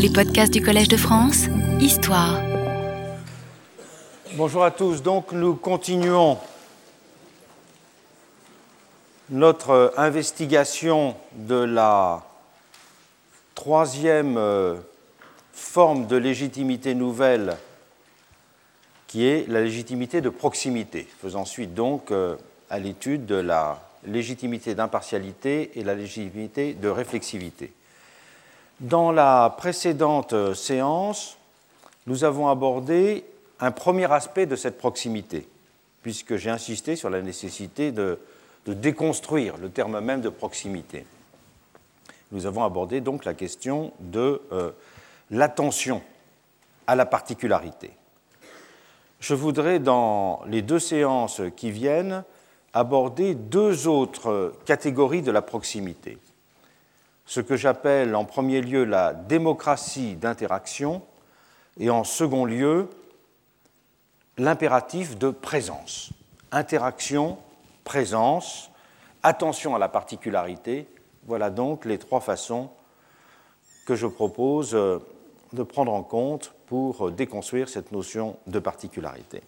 Les podcasts du Collège de France, Histoire. Bonjour à tous. Donc nous continuons notre investigation de la troisième euh, forme de légitimité nouvelle qui est la légitimité de proximité, faisant suite donc euh, à l'étude de la légitimité d'impartialité et la légitimité de réflexivité. Dans la précédente euh, séance, nous avons abordé un premier aspect de cette proximité, puisque j'ai insisté sur la nécessité de, déconstruire le terme même de proximité. Nous avons abordé donc la question de euh, l'attention à la particularité. Je voudrais, dans les deux séances qui viennent, aborder deux autres catégories de la proximité. Ce que j'appelle en premier lieu la démocratie d'interaction et en second lieu l'impératif de présence. Interaction, présence, attention à la particularité, voilà donc les trois façons que je propose euh, de prendre en compte pour déconstruire cette notion de particularité.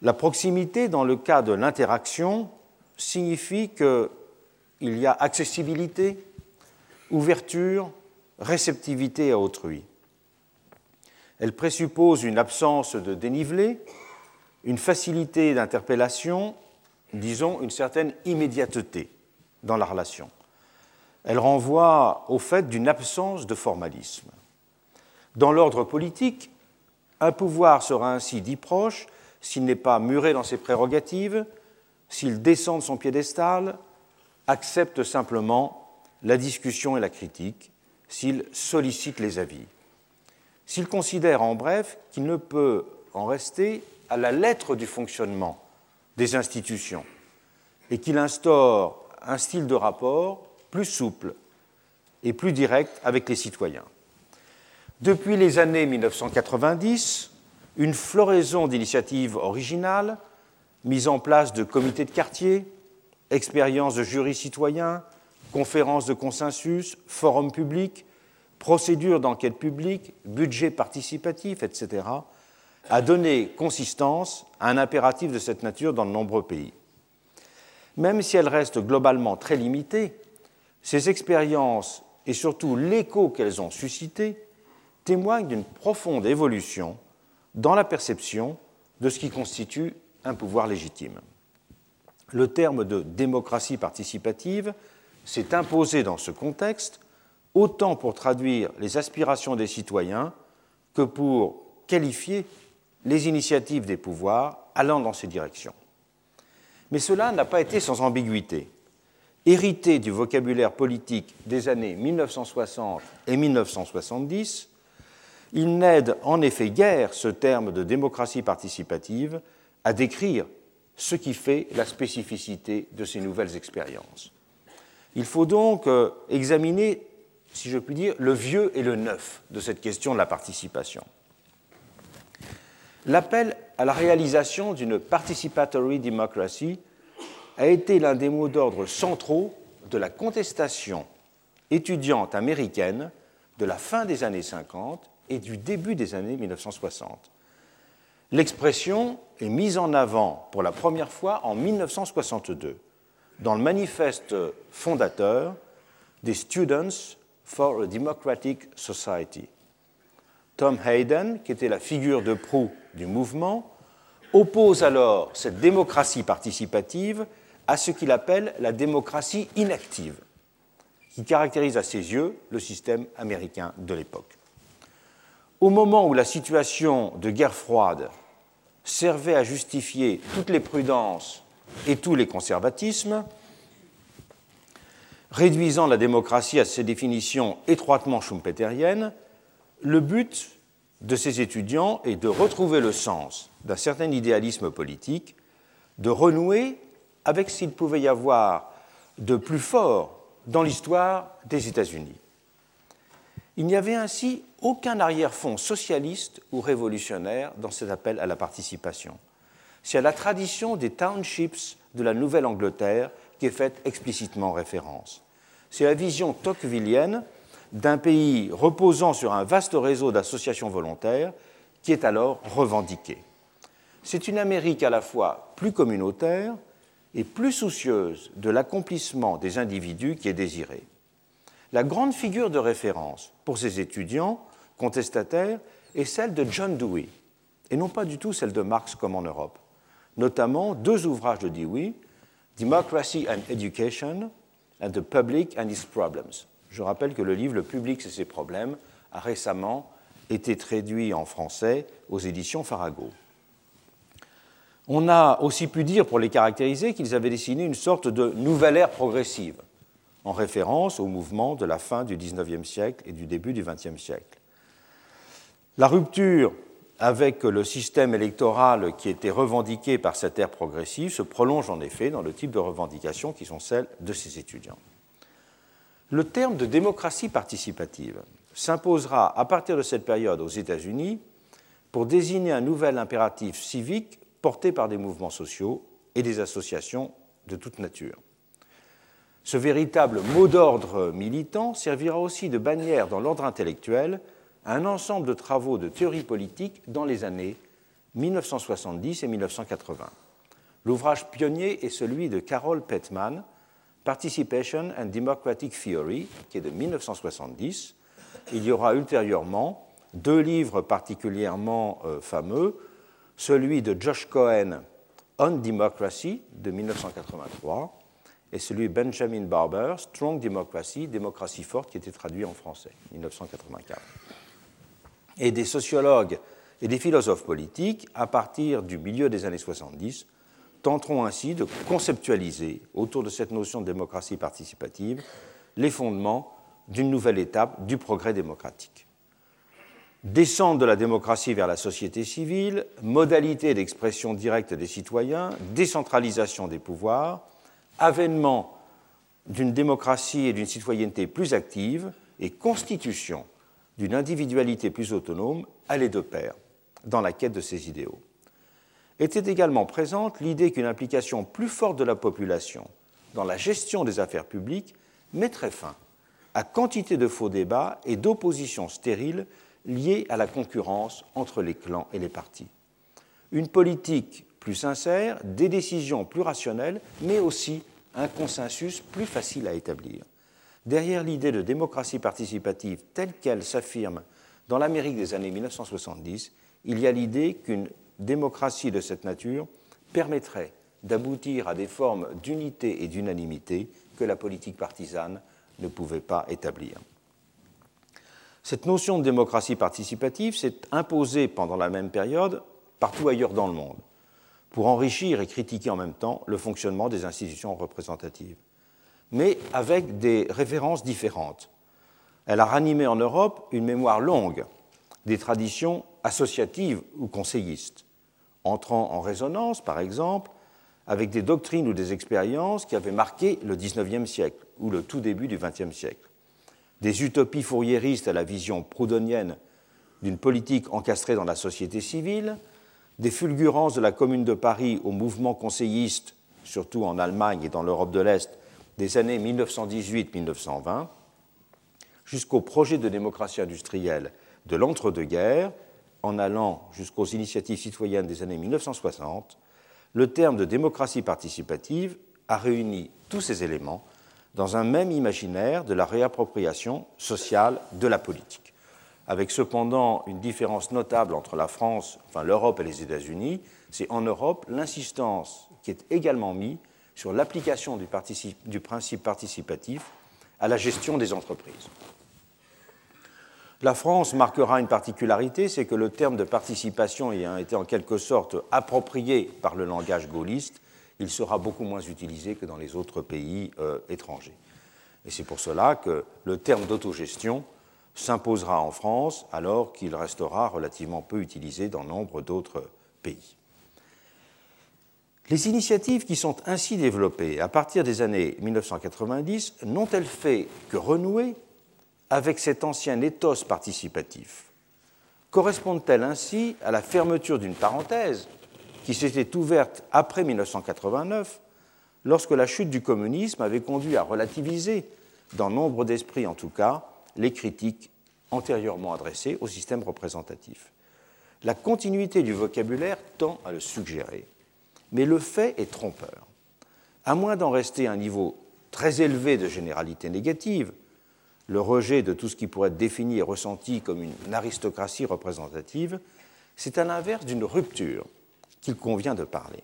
La proximité, dans le cas de l'interaction, signifie qu'il y a accessibilité, ouverture, réceptivité à autrui. Elle présuppose une absence de dénivelé, une facilité d'interpellation, disons une certaine immédiateté dans la relation. Elle renvoie au fait d'une absence de formalisme. Dans l'ordre politique, un pouvoir sera ainsi dit proche s'il n'est pas muré dans ses prérogatives, s'il descend de son piédestal, accepte simplement la discussion et la critique, s'il sollicite les avis. S'il considère en bref qu'il ne peut en rester à la lettre du fonctionnement des institutions et qu'il instaure un style de rapport plus souple et plus direct avec les citoyens. Depuis les années 1990, une floraison d'initiatives originales, mise en place de comités de quartier, expériences de jury citoyen, conférences de consensus, forums publics, procédures d'enquête publique, budget participatif, etc., a donné consistance à un impératif de cette nature dans de nombreux pays. Même si elles restent globalement très limitées, ces expériences et surtout l'écho qu'elles ont suscité témoignent d'une profonde évolution dans la perception de ce qui constitue un pouvoir légitime. Le terme de démocratie participative s'est imposé dans ce contexte autant pour traduire les aspirations des citoyens que pour qualifier les initiatives des pouvoirs allant dans ces directions. Mais cela n'a pas été sans ambiguïté. Hérité du vocabulaire politique des années 1960 et 1970, il n'aide en effet guère ce terme de démocratie participative à décrire ce qui fait la spécificité de ces nouvelles expériences. Il faut donc euh, examiner, si je puis dire, le vieux et le neuf de cette question de la participation. L'appel à la réalisation d'une participatory democracy a été l'un des mots d'ordre centraux de la contestation étudiante américaine de la fin des années 50 et du début des années 1960. L'expression est mise en avant pour la première fois en 1962 dans le manifeste fondateur des Students for a Democratic Society. Tom Hayden, qui était la figure de proue du mouvement, oppose alors cette démocratie participative à ce qu'il appelle la démocratie inactive, qui caractérise à ses yeux le système américain de l'époque. Au moment où la situation de guerre froide servait à justifier toutes les prudences et tous les conservatismes, réduisant la démocratie à ses définitions étroitement schumpeteriennes, le but de ces étudiants est de retrouver le sens d'un certain idéalisme politique, de renouer avec ce qu'il pouvait y avoir de plus fort dans l'histoire des États-Unis. Il n'y avait ainsi aucun arrière-fond socialiste ou révolutionnaire dans cet appel à la participation. C'est à la tradition des townships de la Nouvelle-Angleterre qui est faite explicitement référence. C'est la vision tocquevillienne d'un pays reposant sur un vaste réseau d'associations volontaires qui est alors revendiqué. C'est une Amérique à la fois plus communautaire et plus soucieuse de l'accomplissement des individus qui est désirée. La grande figure de référence pour ces étudiants contestataires est celle de John Dewey, et non pas du tout celle de Marx comme en Europe. Notamment deux ouvrages de Dewey, Democracy and Education and the Public and Its Problems. Je rappelle que le livre Le public et ses problèmes a récemment été traduit en français aux éditions Farago. On a aussi pu dire, pour les caractériser, qu'ils avaient dessiné une sorte de nouvelle ère progressive, en référence au mouvement de la fin du XIXe siècle et du début du XXe siècle. La rupture avec le système électoral qui était revendiqué par cette ère progressive se prolonge en effet dans le type de revendications qui sont celles de ces étudiants. Le terme de démocratie participative s'imposera à partir de cette période aux États-Unis pour désigner un nouvel impératif civique porté par des mouvements sociaux et des associations de toute nature. Ce véritable mot d'ordre militant servira aussi de bannière dans l'ordre intellectuel un ensemble de travaux de théorie politique dans les années 1970 et 1980. L'ouvrage pionnier est celui de Carol Petman, Participation and Democratic Theory, qui est de 1970. Il y aura ultérieurement deux livres particulièrement euh, fameux, celui de Josh Cohen, On Democracy, de 1983, et celui de Benjamin Barber, Strong Democracy, démocratie forte, qui était traduit en français, 1984. Et des sociologues et des philosophes politiques, à partir du milieu des années 70, tenteront ainsi de conceptualiser, autour de cette notion de démocratie participative, les fondements d'une nouvelle étape du progrès démocratique. Descente de la démocratie vers la société civile, modalité d'expression directe des citoyens, décentralisation des pouvoirs, avènement d'une démocratie et d'une citoyenneté plus active et constitution d'une individualité plus autonome allaient de pair dans la quête de ces idéaux. Était également présente l'idée qu'une implication plus forte de la population dans la gestion des affaires publiques mettrait fin à quantité de faux débats et d'oppositions stériles liées à la concurrence entre les clans et les partis. Une politique plus sincère, des décisions plus rationnelles, mais aussi un consensus plus facile à établir. Derrière l'idée de démocratie participative telle qu'elle s'affirme dans l'Amérique des années 1970, il y a l'idée qu'une démocratie de cette nature permettrait d'aboutir à des formes d'unité et d'unanimité que la politique partisane ne pouvait pas établir. Cette notion de démocratie participative s'est imposée pendant la même période partout ailleurs dans le monde, pour enrichir et critiquer en même temps le fonctionnement des institutions représentatives, mais avec des références différentes. Elle a ranimé en Europe une mémoire longue des traditions associatives ou conseillistes, entrant en résonance, par exemple, avec des doctrines ou des expériences qui avaient marqué le XIXe siècle ou le tout début du XXe siècle. Des utopies fourriéristes à la vision proudhonienne d'une politique encastrée dans la société civile, des fulgurances de la Commune de Paris au mouvement conseilliste, surtout en Allemagne et dans l'Europe de l'Est, des années 1918-1920, jusqu'au projet de démocratie industrielle de l'entre-deux-guerres, en allant jusqu'aux initiatives citoyennes des années 1960, le terme de démocratie participative a réuni tous ces éléments dans un même imaginaire de la réappropriation sociale de la politique, avec cependant une différence notable entre la France, enfin l'Europe et les États-Unis, c'est en Europe l'insistance qui est également mise sur l'application du, principe participatif à la gestion des entreprises. La France marquera une particularité, c'est que le terme de participation ayant été en quelque sorte approprié par le langage gaulliste, il sera beaucoup moins utilisé que dans les autres pays euh, étrangers. Et c'est pour cela que le terme d'autogestion s'imposera en France alors qu'il restera relativement peu utilisé dans nombre d'autres pays. Les initiatives qui sont ainsi développées à partir des années 1990 n'ont-elles fait que renouer avec cet ancien éthos participatif? Correspondent-elles ainsi à la fermeture d'une parenthèse qui s'était ouverte après 1989, lorsque la chute du communisme avait conduit à relativiser, dans nombre d'esprits en tout cas, les critiques antérieurement adressées au système représentatif? La continuité du vocabulaire tend à le suggérer, mais le fait est trompeur. À moins d'en rester à un niveau très élevé de généralité négative, le rejet de tout ce qui pourrait être défini et ressenti comme une aristocratie représentative, c'est à l'inverse d'une rupture qu'il convient de parler.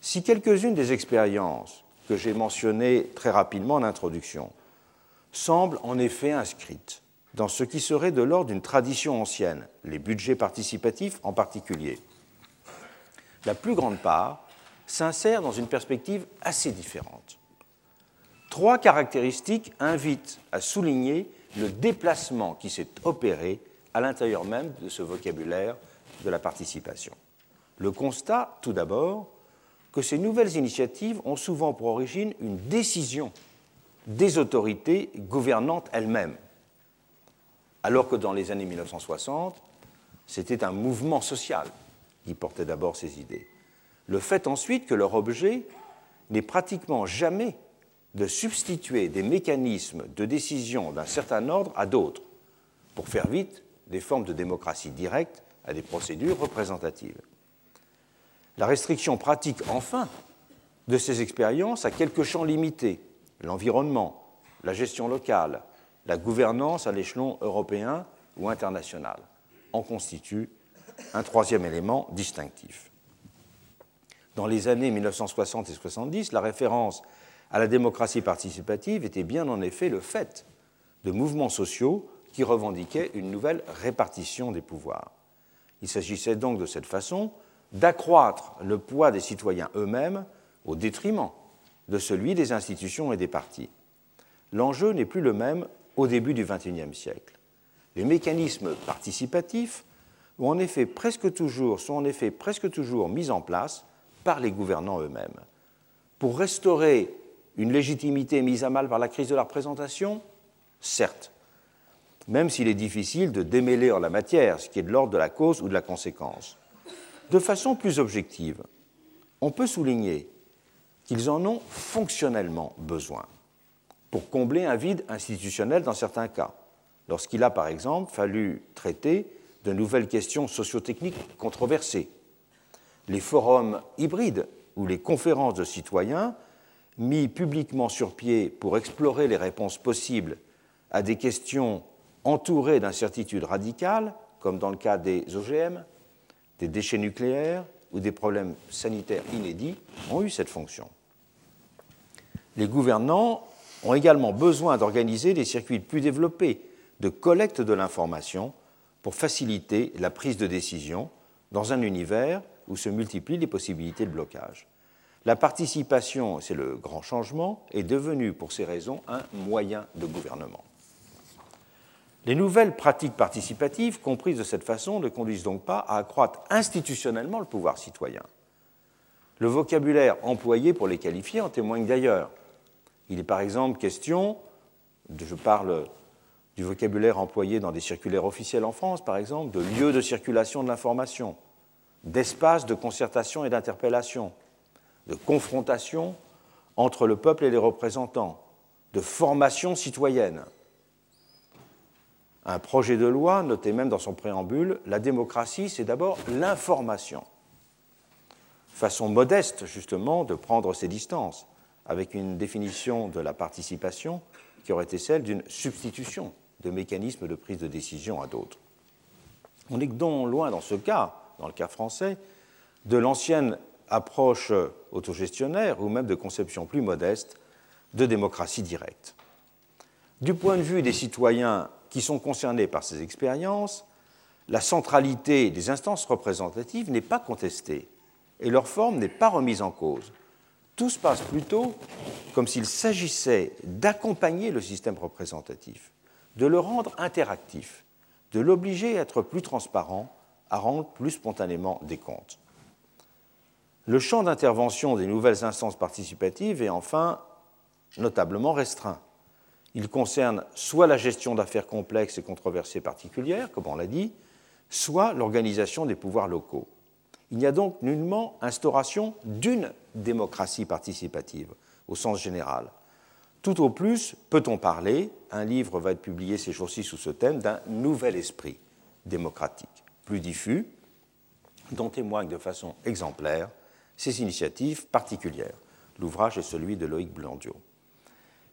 Si quelques-unes des expériences que j'ai mentionnées très rapidement en introduction semblent en effet inscrites dans ce qui serait de l'ordre d'une tradition ancienne, les budgets participatifs en particulier, la plus grande part s'insère dans une perspective assez différente. Trois caractéristiques invitent à souligner le déplacement qui s'est opéré à l'intérieur même de ce vocabulaire de la participation. Le constat, tout d'abord, que ces nouvelles initiatives ont souvent pour origine une décision des autorités gouvernantes elles-mêmes, alors que dans les années 1960, c'était un mouvement social qui portait d'abord ces idées. Le fait ensuite que leur objet n'est pratiquement jamais de substituer des mécanismes de décision d'un certain ordre à d'autres, pour faire vite, des formes de démocratie directe à des procédures représentatives. La restriction pratique, enfin, de ces expériences à quelques champs limités, l'environnement, la gestion locale, la gouvernance à l'échelon européen ou international, en constitue un troisième élément distinctif. Dans les années 1960 et 70, la référence à la démocratie participative était bien en effet le fait de mouvements sociaux qui revendiquaient une nouvelle répartition des pouvoirs. Il s'agissait donc de cette façon d'accroître le poids des citoyens eux-mêmes au détriment de celui des institutions et des partis. L'enjeu n'est plus le même au début du XXIe siècle. Les mécanismes participatifs ont en effet presque toujours, sont en effet presque toujours mis en place par les gouvernants eux-mêmes. Pour restaurer une légitimité mise à mal par la crise de la représentation Certes, même s'il est difficile de démêler en la matière ce qui est de l'ordre de la cause ou de la conséquence. De façon plus objective, on peut souligner qu'ils en ont fonctionnellement besoin pour combler un vide institutionnel dans certains cas, lorsqu'il a par exemple fallu traiter de nouvelles questions sociotechniques controversées. Les forums hybrides ou les conférences de citoyens mis publiquement sur pied pour explorer les réponses possibles à des questions entourées d'incertitudes radicales, comme dans le cas des OGM, des déchets nucléaires ou des problèmes sanitaires inédits, ont eu cette fonction. Les gouvernants ont également besoin d'organiser des circuits plus développés de collecte de l'information pour faciliter la prise de décision dans un univers où se multiplient les possibilités de blocage. La participation, c'est le grand changement, est devenue pour ces raisons un moyen de gouvernement. Les nouvelles pratiques participatives, comprises de cette façon, ne conduisent donc pas à accroître institutionnellement le pouvoir citoyen. Le vocabulaire employé pour les qualifier en témoigne d'ailleurs. Il est par exemple question, je parle du vocabulaire employé dans des circulaires officiels en France, par exemple, de lieux de circulation de l'information, d'espaces de concertation et d'interpellation, de confrontation entre le peuple et les représentants, de formation citoyenne. Un projet de loi notait même dans son préambule, la démocratie, c'est d'abord l'information. Façon modeste, justement, de prendre ses distances, avec une définition de la participation qui aurait été celle d'une substitution de mécanismes de prise de décision à d'autres. On est donc loin dans ce cas, dans le cas français, de l'ancienne approche autogestionnaire ou même de conception plus modeste de démocratie directe. Du point de vue des citoyens qui sont concernés par ces expériences, la centralité des instances représentatives n'est pas contestée et leur forme n'est pas remise en cause. Tout se passe plutôt comme s'il s'agissait d'accompagner le système représentatif, de le rendre interactif, de l'obliger à être plus transparent, à rendre plus spontanément des comptes. Le champ d'intervention des nouvelles instances participatives est enfin notablement restreint. Il concerne soit la gestion d'affaires complexes et controversées particulières, comme on l'a dit, soit l'organisation des pouvoirs locaux. Il n'y a donc nullement instauration d'une démocratie participative au sens général. Tout au plus, peut-on parler, un livre va être publié ces jours-ci sous ce thème, d'un nouvel esprit démocratique, plus diffus, dont témoignent de façon exemplaire ces initiatives particulières. L'ouvrage est celui de Loïc Blandiot.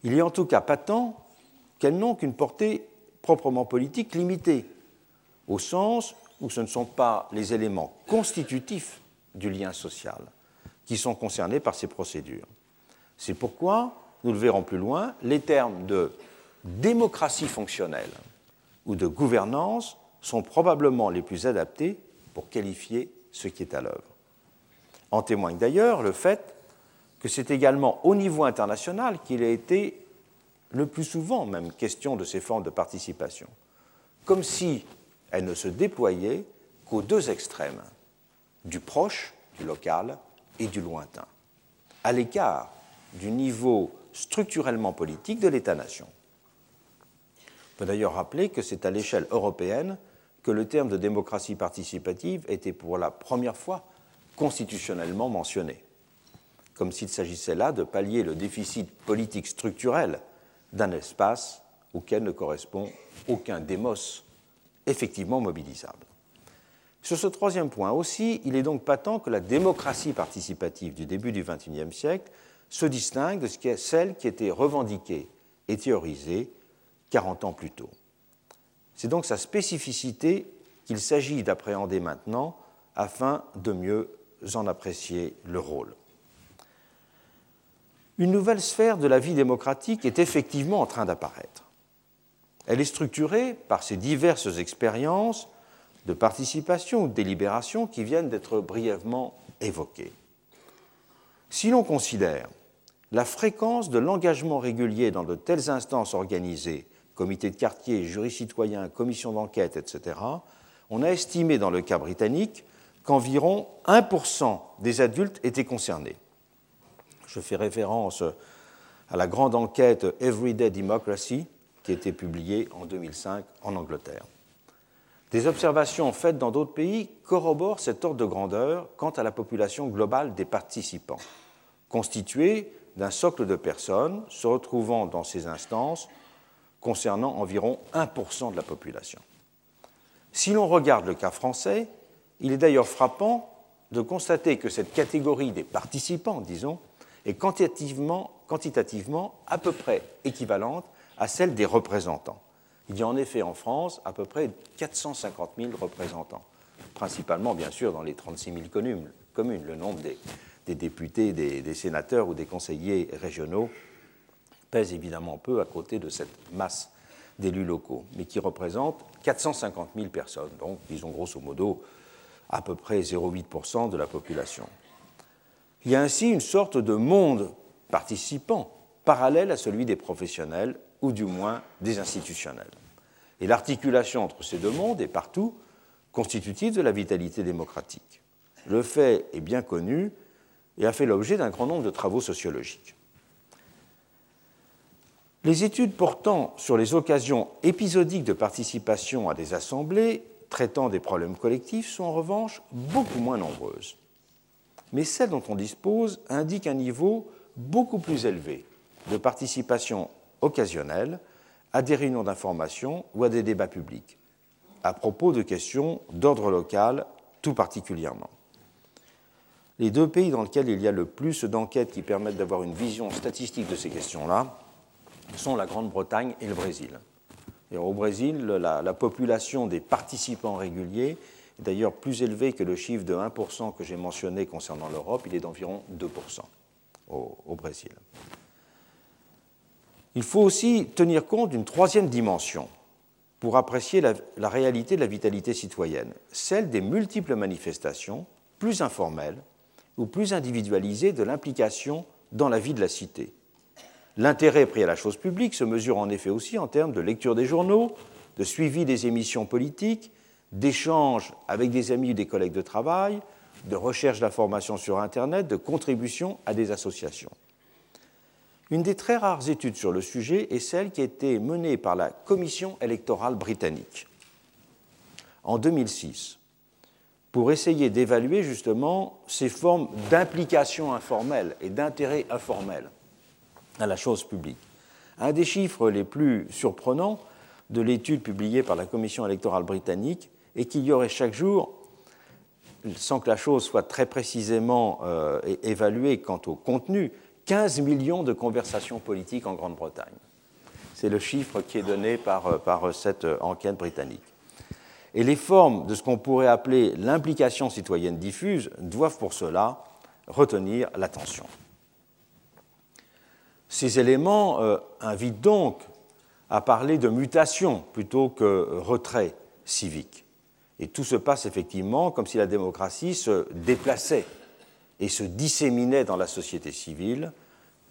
Il est en tout cas patent qu'elles n'ont qu'une portée proprement politique limitée, au sens où ce ne sont pas les éléments constitutifs du lien social qui sont concernés par ces procédures. C'est pourquoi, nous le verrons plus loin, les termes de démocratie fonctionnelle ou de gouvernance sont probablement les plus adaptés pour qualifier ce qui est à l'œuvre. En témoigne d'ailleurs le fait que c'est également au niveau international qu'il a été le plus souvent même question de ces formes de participation, comme si elles ne se déployaient qu'aux deux extrêmes, du proche, du local, et du lointain, à l'écart du niveau structurellement politique de l'État-nation. On peut d'ailleurs rappeler que c'est à l'échelle européenne que le terme de démocratie participative était pour la première fois constitutionnellement mentionné, comme s'il s'agissait là de pallier le déficit politique structurel d'un espace auquel ne correspond aucun démos effectivement mobilisable. Sur ce troisième point aussi, il est donc patent que la démocratie participative du début du XXIe siècle se distingue de ce qui est celle qui était revendiquée et théorisée 40 ans plus tôt. C'est donc sa spécificité qu'il s'agit d'appréhender maintenant afin de mieux en apprécier le rôle. Une nouvelle sphère de la vie démocratique est effectivement en train d'apparaître. Elle est structurée par ces diverses expériences de participation ou de délibération qui viennent d'être brièvement évoquées. Si l'on considère la fréquence de l'engagement régulier dans de telles instances organisées, comités de quartier, jurys citoyens, commissions d'enquête, etc., on a estimé dans le cas britannique qu'environ 1% des adultes étaient concernés. Je fais référence à la grande enquête Everyday Democracy qui a été publiée en 2005 en Angleterre. Des observations faites dans d'autres pays corroborent cet ordre de grandeur quant à la population globale des participants, constituée d'un socle de personnes se retrouvant dans ces instances concernant environ 1% de la population. Si l'on regarde le cas français, il est d'ailleurs frappant de constater que cette catégorie des participants, disons, est quantitativement, quantitativement à peu près équivalente à celle des représentants. Il y a en effet en France à peu près 450 000 représentants, principalement bien sûr dans les 36 000 communes. Le nombre des, des députés, des, sénateurs ou des conseillers régionaux pèse évidemment peu à côté de cette masse d'élus locaux, mais qui représente 450 000 personnes, donc disons grosso modo à peu près 0,8% de la population. Il y a ainsi une sorte de monde participant parallèle à celui des professionnels ou du moins des institutionnels. Et l'articulation entre ces deux mondes est partout constitutive de la vitalité démocratique. Le fait est bien connu et a fait l'objet d'un grand nombre de travaux sociologiques. Les études portant sur les occasions épisodiques de participation à des assemblées traitant des problèmes collectifs sont en revanche beaucoup moins nombreuses. Mais celles dont on dispose indiquent un niveau beaucoup plus élevé de participation occasionnelle à des réunions d'information ou à des débats publics, à propos de questions d'ordre local tout particulièrement. Les deux pays dans lesquels il y a le plus d'enquêtes qui permettent d'avoir une vision statistique de ces questions-là sont la Grande-Bretagne et le Brésil. Et au Brésil, la, la, population des participants réguliers est d'ailleurs plus élevée que le chiffre de 1% que j'ai mentionné concernant l'Europe, il est d'environ 2% au, Brésil. Il faut aussi tenir compte d'une troisième dimension pour apprécier la réalité de la vitalité citoyenne, celle des multiples manifestations, plus informelles, ou plus individualisée de l'implication dans la vie de la cité. L'intérêt pris à la chose publique se mesure en effet aussi en termes de lecture des journaux, de suivi des émissions politiques, d'échanges avec des amis ou des collègues de travail, de recherche d'informations sur Internet, de contribution à des associations. Une des très rares études sur le sujet est celle qui a été menée par la Commission électorale britannique en 2006 pour essayer d'évaluer justement ces formes d'implication informelle et d'intérêt informel à la chose publique. Un des chiffres les plus surprenants de l'étude publiée par la Commission électorale britannique est qu'il y aurait chaque jour, sans que la chose soit très précisément euh, évaluée quant au contenu, 15 millions de conversations politiques en Grande-Bretagne. C'est le chiffre qui est donné par, euh, par cette enquête britannique. Et les formes de ce qu'on pourrait appeler l'implication citoyenne diffuse doivent pour cela retenir l'attention. Ces éléments euh, invitent donc à parler de mutation plutôt que retrait civique. Et tout se passe effectivement comme si la démocratie se déplaçait et se disséminait dans la société civile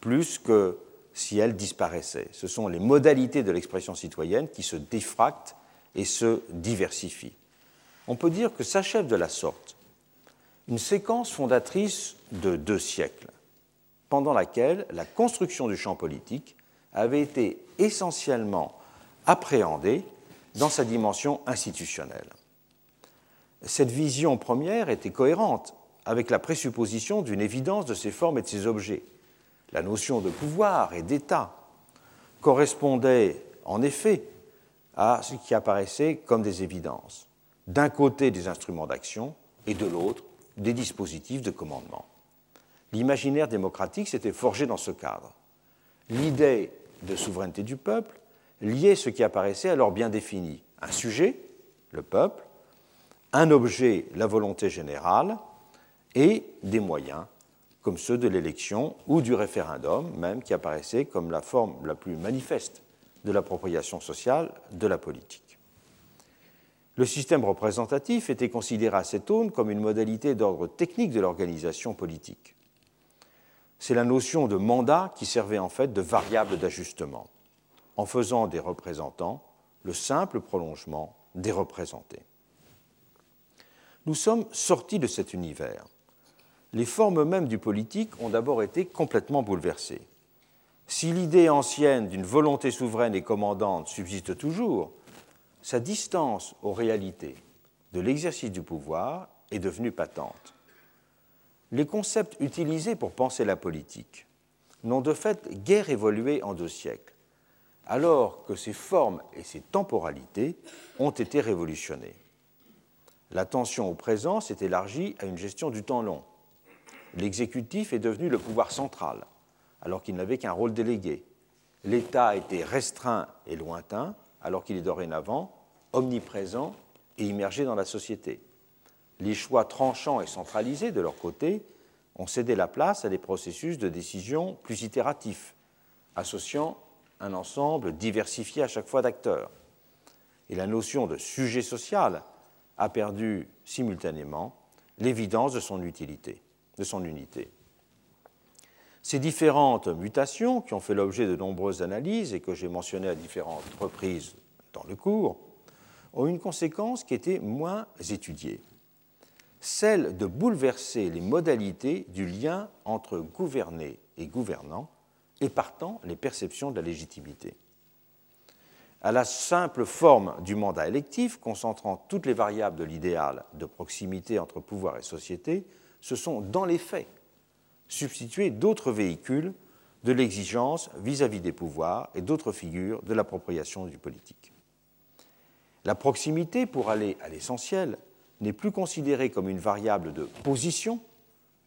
plus que si elle disparaissait. Ce sont les modalités de l'expression citoyenne qui se défractent et se diversifient. On peut dire que s'achève de la sorte une séquence fondatrice de deux siècles, pendant laquelle la construction du champ politique avait été essentiellement appréhendée dans sa dimension institutionnelle. Cette vision première était cohérente avec la présupposition d'une évidence de ses formes et de ses objets. La notion de pouvoir et d'État correspondait en effet à ce qui apparaissait comme des évidences. D'un côté des instruments d'action et de l'autre des dispositifs de commandement. L'imaginaire démocratique s'était forgé dans ce cadre. L'idée de souveraineté du peuple liait ce qui apparaissait alors bien défini. Un sujet, le peuple, un objet, la volonté générale, et des moyens, comme ceux de l'élection ou du référendum, même qui apparaissait comme la forme la plus manifeste de l'appropriation sociale de la politique. Le système représentatif était considéré à cette aune comme une modalité d'ordre technique de l'organisation politique. C'est la notion de mandat qui servait en fait de variable d'ajustement, en faisant des représentants le simple prolongement des représentés. Nous sommes sortis de cet univers. Les formes mêmes du politique ont d'abord été complètement bouleversées. Si l'idée ancienne d'une volonté souveraine et commandante subsiste toujours, sa distance aux réalités de l'exercice du pouvoir est devenue patente. Les concepts utilisés pour penser la politique n'ont de fait guère évolué en deux siècles, alors que ses formes et ses temporalités ont été révolutionnées. L'attention au présent s'est élargie à une gestion du temps long. L'exécutif est devenu le pouvoir central alors qu'il n'avait qu'un rôle délégué. L'État était restreint et lointain, alors qu'il est dorénavant omniprésent et immergé dans la société. Les choix tranchants et centralisés, de leur côté, ont cédé la place à des processus de décision plus itératifs, associant un ensemble diversifié à chaque fois d'acteurs. Et la notion de sujet social a perdu simultanément l'évidence de son utilité, de son unité. Ces différentes mutations, qui ont fait l'objet de nombreuses analyses et que j'ai mentionnées à différentes reprises dans le cours, ont une conséquence qui était moins étudiée, celle de bouleverser les modalités du lien entre gouverné et gouvernant et partant les perceptions de la légitimité. À la simple forme du mandat électif, concentrant toutes les variables de l'idéal de proximité entre pouvoir et société, ce sont dans les faits substituer d'autres véhicules de l'exigence vis-à-vis des pouvoirs et d'autres figures de l'appropriation du politique. La proximité, pour aller à l'essentiel, n'est plus considérée comme une variable de position,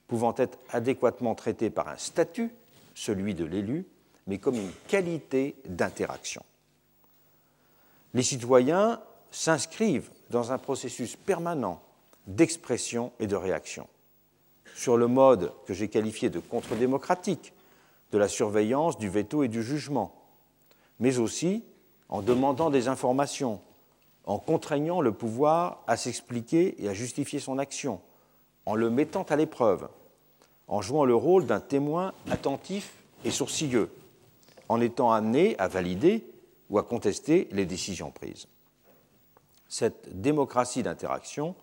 pouvant être adéquatement traitée par un statut, celui de l'élu, mais comme une qualité d'interaction. Les citoyens s'inscrivent dans un processus permanent d'expression et de réaction sur le mode que j'ai qualifié de contre-démocratique de la surveillance, du veto et du jugement, mais aussi en demandant des informations, en contraignant le pouvoir à s'expliquer et à justifier son action, en le mettant à l'épreuve, en jouant le rôle d'un témoin attentif et sourcilleux, en étant amené à valider ou à contester les décisions prises. Cette démocratie d'interaction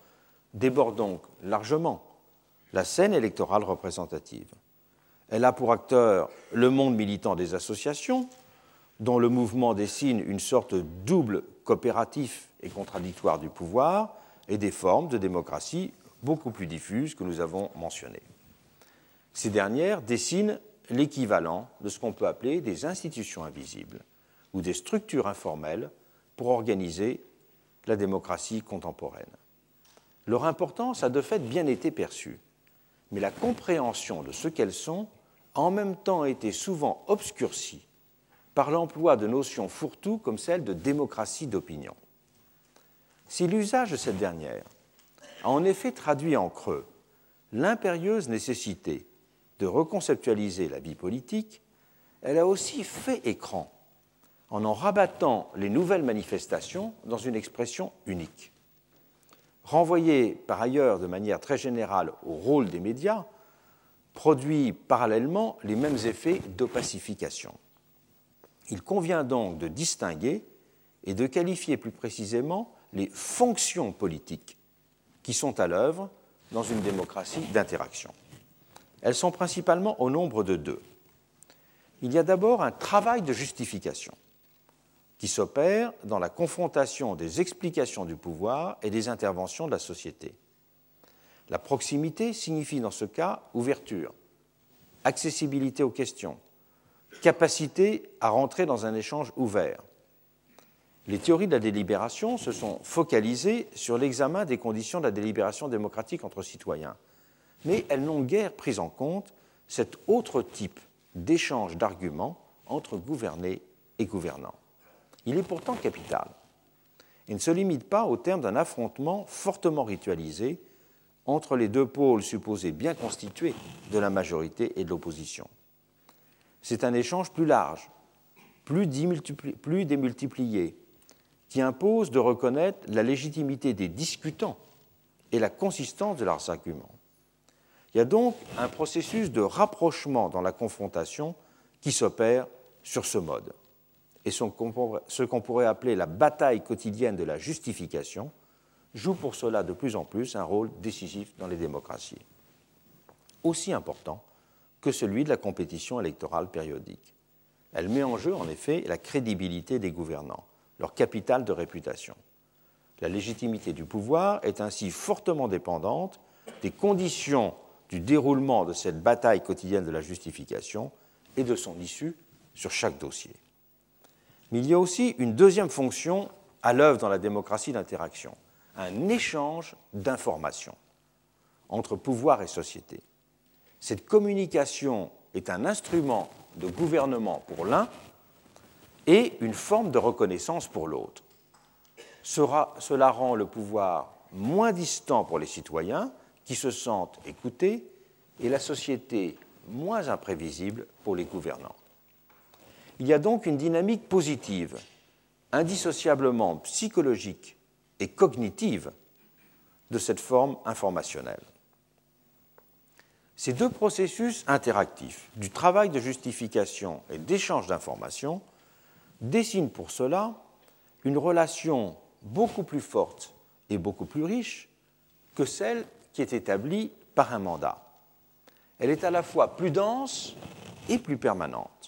déborde donc largement la scène électorale représentative. Elle a pour acteur le monde militant des associations, dont le mouvement dessine une sorte double coopératif et contradictoire du pouvoir, et des formes de démocratie beaucoup plus diffuses que nous avons mentionnées. Ces dernières dessinent l'équivalent de ce qu'on peut appeler des institutions invisibles ou des structures informelles pour organiser la démocratie contemporaine. Leur importance a de fait bien été perçue, mais la compréhension de ce qu'elles sont a en même temps été souvent obscurcie par l'emploi de notions fourre-tout comme celle de démocratie d'opinion. Si l'usage de cette dernière a en effet traduit en creux l'impérieuse nécessité de reconceptualiser la vie politique, elle a aussi fait écran en en rabattant les nouvelles manifestations dans une expression unique. Renvoyé par ailleurs de manière très générale au rôle des médias, produit parallèlement les mêmes effets d'opacification. Il convient donc de distinguer et de qualifier plus précisément les fonctions politiques qui sont à l'œuvre dans une démocratie d'interaction. Elles sont principalement au nombre de deux. Il y a d'abord un travail de justification qui s'opère dans la confrontation des explications du pouvoir et des interventions de la société. La proximité signifie dans ce cas ouverture, accessibilité aux questions, capacité à rentrer dans un échange ouvert. Les théories de la délibération se sont focalisées sur l'examen des conditions de la délibération démocratique entre citoyens, mais elles n'ont guère pris en compte cet autre type d'échange d'arguments entre gouvernés et gouvernants. Il est pourtant capital et ne se limite pas au terme d'un affrontement fortement ritualisé entre les deux pôles supposés bien constitués de la majorité et de l'opposition. C'est un échange plus large, plus démultiplié, qui impose de reconnaître la légitimité des discutants et la consistance de leurs arguments. Il y a donc un processus de rapprochement dans la confrontation qui s'opère sur ce mode et ce qu'on pourrait appeler la bataille quotidienne de la justification joue pour cela de plus en plus un rôle décisif dans les démocraties, aussi important que celui de la compétition électorale périodique. Elle met en jeu en effet la crédibilité des gouvernants, leur capital de réputation. La légitimité du pouvoir est ainsi fortement dépendante des conditions du déroulement de cette bataille quotidienne de la justification et de son issue sur chaque dossier. Mais il y a aussi une deuxième fonction à l'œuvre dans la démocratie d'interaction, un échange d'informations entre pouvoir et société. Cette communication est un instrument de gouvernement pour l'un et une forme de reconnaissance pour l'autre. Cela rend le pouvoir moins distant pour les citoyens qui se sentent écoutés et la société moins imprévisible pour les gouvernants. Il y a donc une dynamique positive, indissociablement psychologique et cognitive de cette forme informationnelle. Ces deux processus interactifs du travail de justification et d'échange d'informations dessinent pour cela une relation beaucoup plus forte et beaucoup plus riche que celle qui est établie par un mandat. Elle est à la fois plus dense et plus permanente.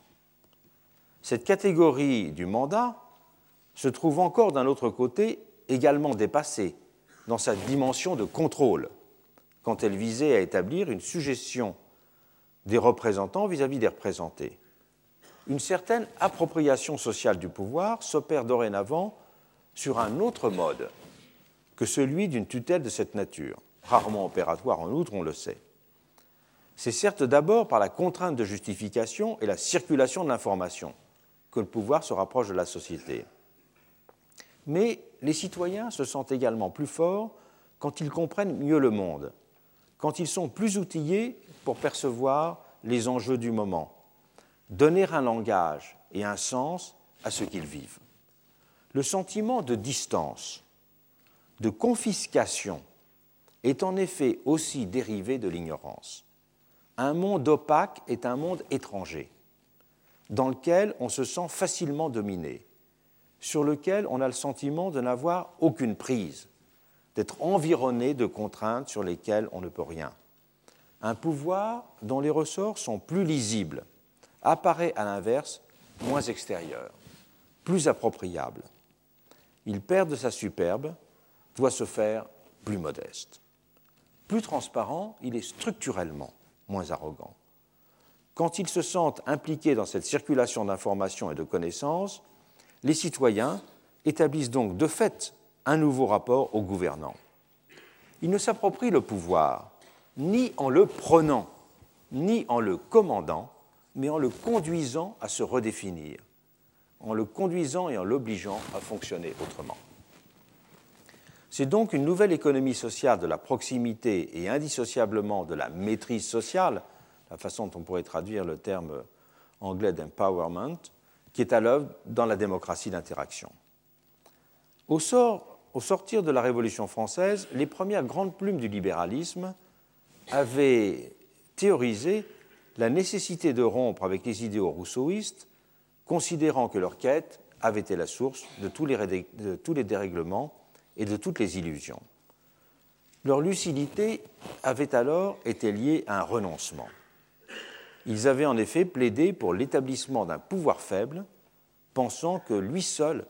Cette catégorie du mandat se trouve encore d'un autre côté également dépassée dans sa dimension de contrôle, quand elle visait à établir une suggestion des représentants vis-à-vis des représentés. Une certaine appropriation sociale du pouvoir s'opère dorénavant sur un autre mode que celui d'une tutelle de cette nature, rarement opératoire en outre, on le sait. C'est certes d'abord par la contrainte de justification et la circulation de l'information, que le pouvoir se rapproche de la société. Mais les citoyens se sentent également plus forts quand ils comprennent mieux le monde, quand ils sont plus outillés pour percevoir les enjeux du moment, donner un langage et un sens à ce qu'ils vivent. Le sentiment de distance, de confiscation, est en effet aussi dérivé de l'ignorance. Un monde opaque est un monde étranger dans lequel on se sent facilement dominé, sur lequel on a le sentiment de n'avoir aucune prise, d'être environné de contraintes sur lesquelles on ne peut rien. Un pouvoir dont les ressorts sont plus lisibles apparaît à l'inverse moins extérieur, plus appropriable. Il perd de sa superbe, doit se faire plus modeste. Plus transparent, il est structurellement moins arrogant quand ils se sentent impliqués dans cette circulation d'informations et de connaissances, les citoyens établissent donc de fait un nouveau rapport aux gouvernants. Ils ne s'approprient le pouvoir ni en le prenant, ni en le commandant, mais en le conduisant à se redéfinir, en le conduisant et en l'obligeant à fonctionner autrement. C'est donc une nouvelle économie sociale de la proximité et indissociablement de la maîtrise sociale, la façon dont on pourrait traduire le terme anglais d'empowerment, qui est à l'œuvre dans la démocratie d'interaction. Au, au sortir de la Révolution française, les premières grandes plumes du libéralisme avaient théorisé la nécessité de rompre avec les idéaux rousseauistes, considérant que leur quête avait été la source de tous les dérèglements et de toutes les illusions. Leur lucidité avait alors été liée à un renoncement. Ils avaient en effet plaidé pour l'établissement d'un pouvoir faible, pensant que lui seul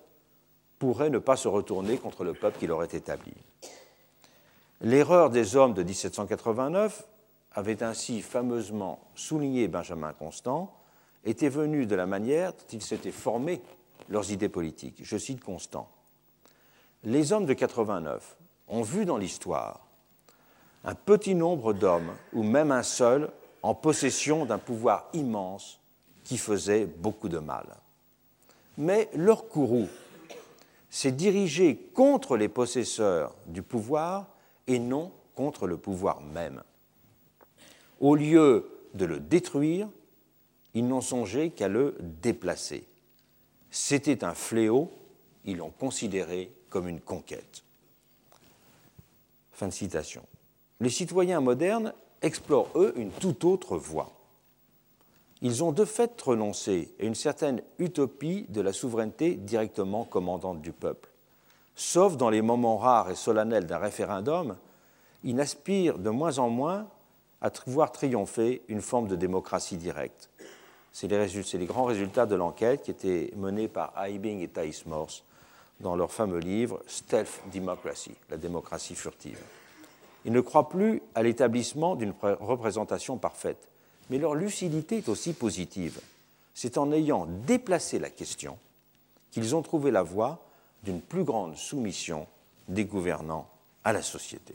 pourrait ne pas se retourner contre le peuple qu'il aurait établi. L'erreur des hommes de 1789 avait ainsi fameusement souligné Benjamin Constant, était venue de la manière dont ils s'étaient formés leurs idées politiques. Je cite Constant. Les hommes de 89 ont vu dans l'histoire un petit nombre d'hommes, ou même un seul, en possession d'un pouvoir immense qui faisait beaucoup de mal. Mais leur courroux s'est dirigé contre les possesseurs du pouvoir et non contre le pouvoir même. Au lieu de le détruire, ils n'ont songé qu'à le déplacer. C'était un fléau, ils l'ont considéré comme une conquête. Fin de citation. Les citoyens modernes explorent, eux, une toute autre voie. Ils ont de fait renoncé à une certaine utopie de la souveraineté directement commandante du peuple. Sauf dans les moments rares et solennels d'un référendum, ils aspirent de moins en moins à voir triompher une forme de démocratie directe. C'est les, les, grands résultats de l'enquête qui étaient menés par Eibing et Thais Morse dans leur fameux livre Stealth Democracy, la démocratie furtive. Ils ne croient plus à l'établissement d'une représentation parfaite, mais leur lucidité est aussi positive. C'est en ayant déplacé la question qu'ils ont trouvé la voie d'une plus grande soumission des gouvernants à la société.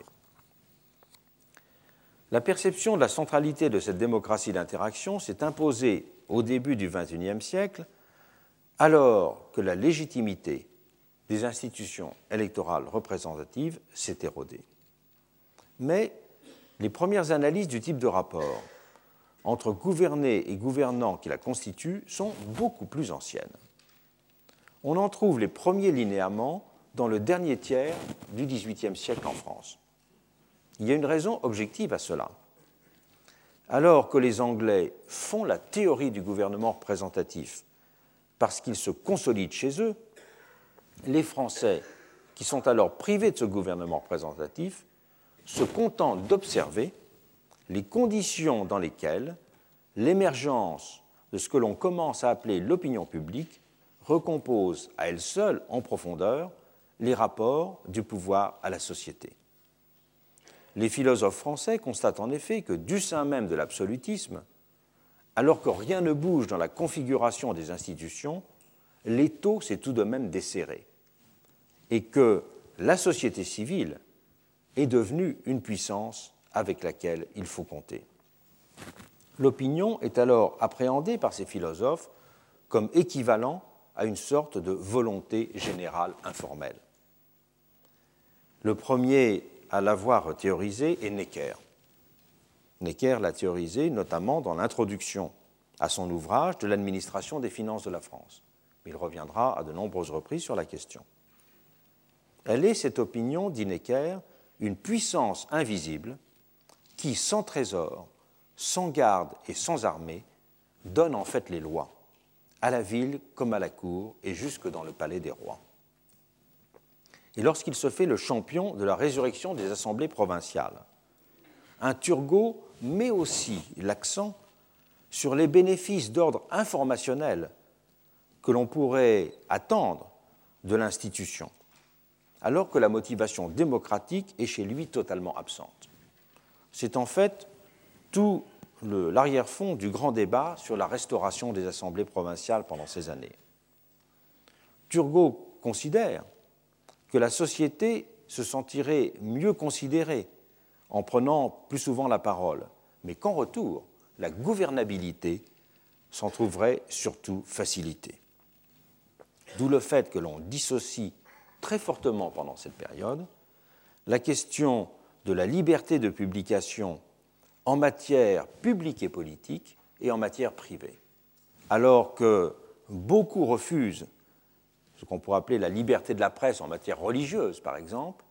La perception de la centralité de cette démocratie d'interaction s'est imposée au début du XXIe siècle, alors que la légitimité des institutions électorales représentatives s'est érodée. Mais les premières analyses du type de rapport entre gouvernés et gouvernants qui la constituent sont beaucoup plus anciennes. On en trouve les premiers linéaments dans le dernier tiers du XVIIIe siècle en France. Il y a une raison objective à cela. Alors que les Anglais font la théorie du gouvernement représentatif parce qu'ils se consolident chez eux, les Français, qui sont alors privés de ce gouvernement représentatif, se contentent d'observer les conditions dans lesquelles l'émergence de ce que l'on commence à appeler l'opinion publique recompose à elle seule en profondeur les rapports du pouvoir à la société. Les philosophes français constatent en effet que du sein même de l'absolutisme, alors que rien ne bouge dans la configuration des institutions, l'étau s'est tout de même desserré, et que la société civile est devenue une puissance avec laquelle il faut compter. L'opinion est alors appréhendée par ces philosophes comme équivalent à une sorte de volonté générale informelle. Le premier à l'avoir théorisé est Necker. Necker l'a théorisé notamment dans l'introduction à son ouvrage de l'administration des finances de la France. Il reviendra à de nombreuses reprises sur la question. Elle est, cette opinion, dit Necker, une puissance invisible qui, sans trésor, sans garde et sans armée, donne en fait les lois, à la ville comme à la cour et jusque dans le palais des rois et lorsqu'il se fait le champion de la résurrection des assemblées provinciales. Un Turgot met aussi l'accent sur les bénéfices d'ordre informationnel que l'on pourrait attendre de l'institution, alors que la motivation démocratique est chez lui totalement absente. C'est en fait tout l'arrière-fond du grand débat sur la restauration des assemblées provinciales pendant ces années. Turgot considère que la société se sentirait mieux considérée en prenant plus souvent la parole, mais qu'en retour, la gouvernabilité s'en trouverait surtout facilitée. D'où le fait que l'on dissocie très fortement pendant cette période la question de la liberté de publication en matière publique et politique et en matière privée. Alors que beaucoup refusent ce qu'on pourrait appeler la liberté de la presse en matière religieuse, par exemple,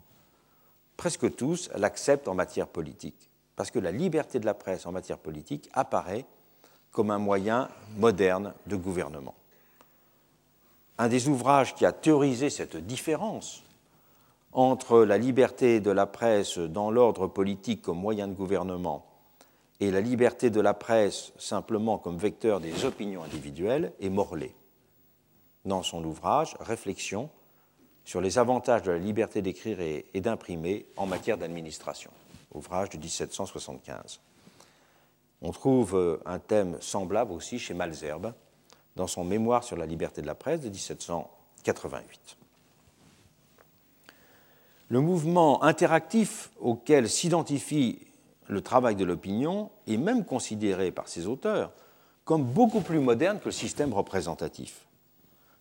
presque tous l'acceptent en matière politique. Parce que la liberté de la presse en matière politique apparaît comme un moyen moderne de gouvernement. Un des ouvrages qui a théorisé cette différence entre la liberté de la presse dans l'ordre politique comme moyen de gouvernement et la liberté de la presse simplement comme vecteur des opinions individuelles est Morlaix. Dans son ouvrage Réflexion sur les avantages de la liberté d'écrire et, d'imprimer en matière d'administration, ouvrage de 1775. On trouve euh, un thème semblable aussi chez Malzerbe dans son Mémoire sur la liberté de la presse de 1788. Le mouvement interactif auquel s'identifie le travail de l'opinion est même considéré par ses auteurs comme beaucoup plus moderne que le système représentatif.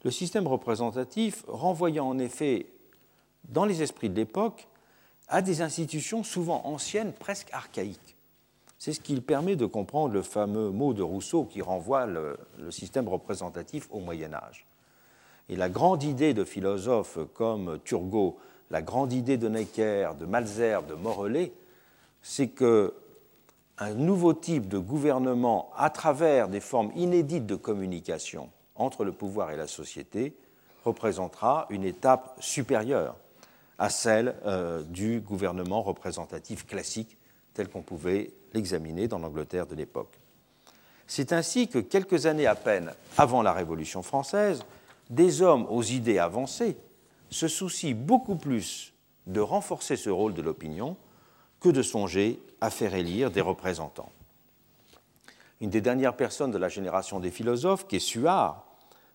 Le système représentatif renvoyant en effet dans les esprits de l'époque à des institutions souvent anciennes, presque archaïques. C'est ce qui permet de comprendre le fameux mot de Rousseau qui renvoie le, système représentatif au Moyen Âge. Et la grande idée de philosophes comme Turgot la grande idée de Necker, de Malzer, de Morellet, c'est que un nouveau type de gouvernement à travers des formes inédites de communication entre le pouvoir et la société représentera une étape supérieure à celle euh, du gouvernement représentatif classique tel qu'on pouvait l'examiner dans l'Angleterre de l'époque. C'est ainsi que quelques années à peine avant la Révolution française, des hommes aux idées avancées se soucie beaucoup plus de renforcer ce rôle de l'opinion que de songer à faire élire des représentants. Une des dernières personnes de la génération des philosophes, qui est Suard,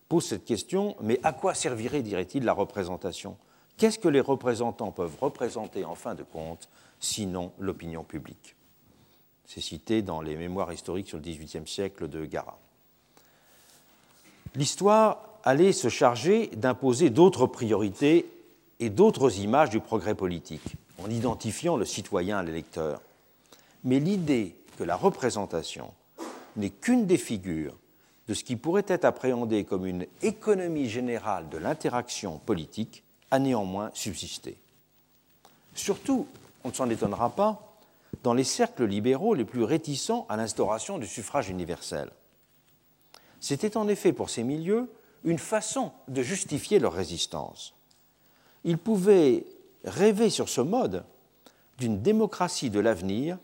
pose cette question, mais à quoi servirait, dirait-il, la représentation? Qu'est-ce que les représentants peuvent représenter en fin de compte, sinon l'opinion publique C'est cité dans les mémoires historiques sur le XVIIIe siècle de Gara. L'histoire allait se charger d'imposer d'autres priorités et d'autres images du progrès politique, en identifiant le citoyen à l'électeur. Mais l'idée que la représentation n'est qu'une des figures de ce qui pourrait être appréhendé comme une économie générale de l'interaction politique a néanmoins subsisté. Surtout, on ne s'en étonnera pas, dans les cercles libéraux les plus réticents à l'instauration du suffrage universel. C'était en effet pour ces milieux une façon de justifier leur résistance. Ils pouvaient rêver sur ce mode d'une démocratie de l'avenir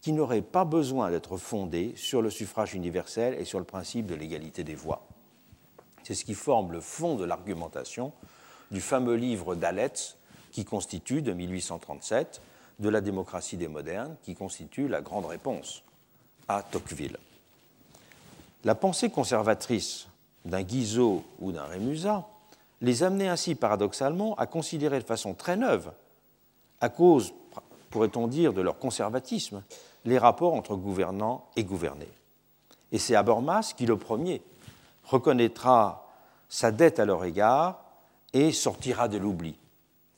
qui n'aurait pas besoin d'être fondée sur le suffrage universel et sur le principe de l'égalité des voix. C'est ce qui forme le fond de l'argumentation du fameux livre d'Aletz qui constitue, de 1837, de la démocratie des modernes, qui constitue la grande réponse à Tocqueville. La pensée conservatrice d'un Guizot ou d'un Rémusat les amenait ainsi paradoxalement à considérer de façon très neuve, à cause, pourrait-on dire, de leur conservatisme, les rapports entre gouvernants et gouvernés. Et c'est Habermas qui, le premier, reconnaîtra sa dette à leur égard et sortira de l'oubli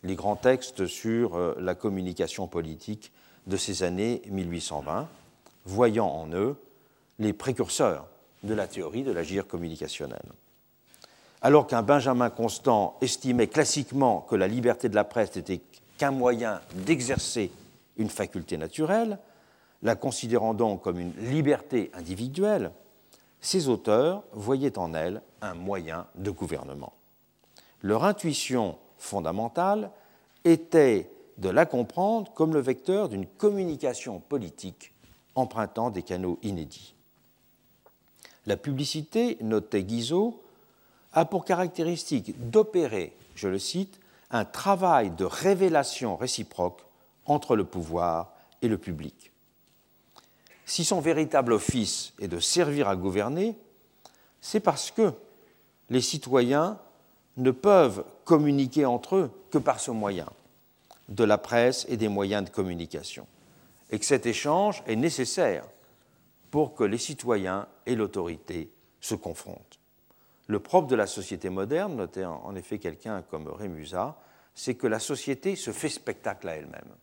les grands textes sur euh, la communication politique de ces années 1820, voyant en eux les précurseurs de la théorie de l'agir communicationnel. Alors qu'un Benjamin Constant estimait classiquement que la liberté de la presse n'était qu'un moyen d'exercer une faculté naturelle, la considérant donc comme une liberté individuelle, ces auteurs voyaient en elle un moyen de gouvernement. Leur intuition fondamentale était de la comprendre comme le vecteur d'une communication politique empruntant des canaux inédits. La publicité, notait Guizot, a pour caractéristique d'opérer, je le cite, un travail de révélation réciproque entre le pouvoir et le public. si son véritable office est de servir à gouverner, c'est parce que les citoyens ne peuvent communiquer entre eux que par ce moyen de la presse et des moyens de communication, et que cet échange est nécessaire pour que les citoyens et l'autorité se confrontent. Le propre de la société moderne, notait en effet quelqu'un comme Rémusat, c'est que la société se fait spectacle à elle-même.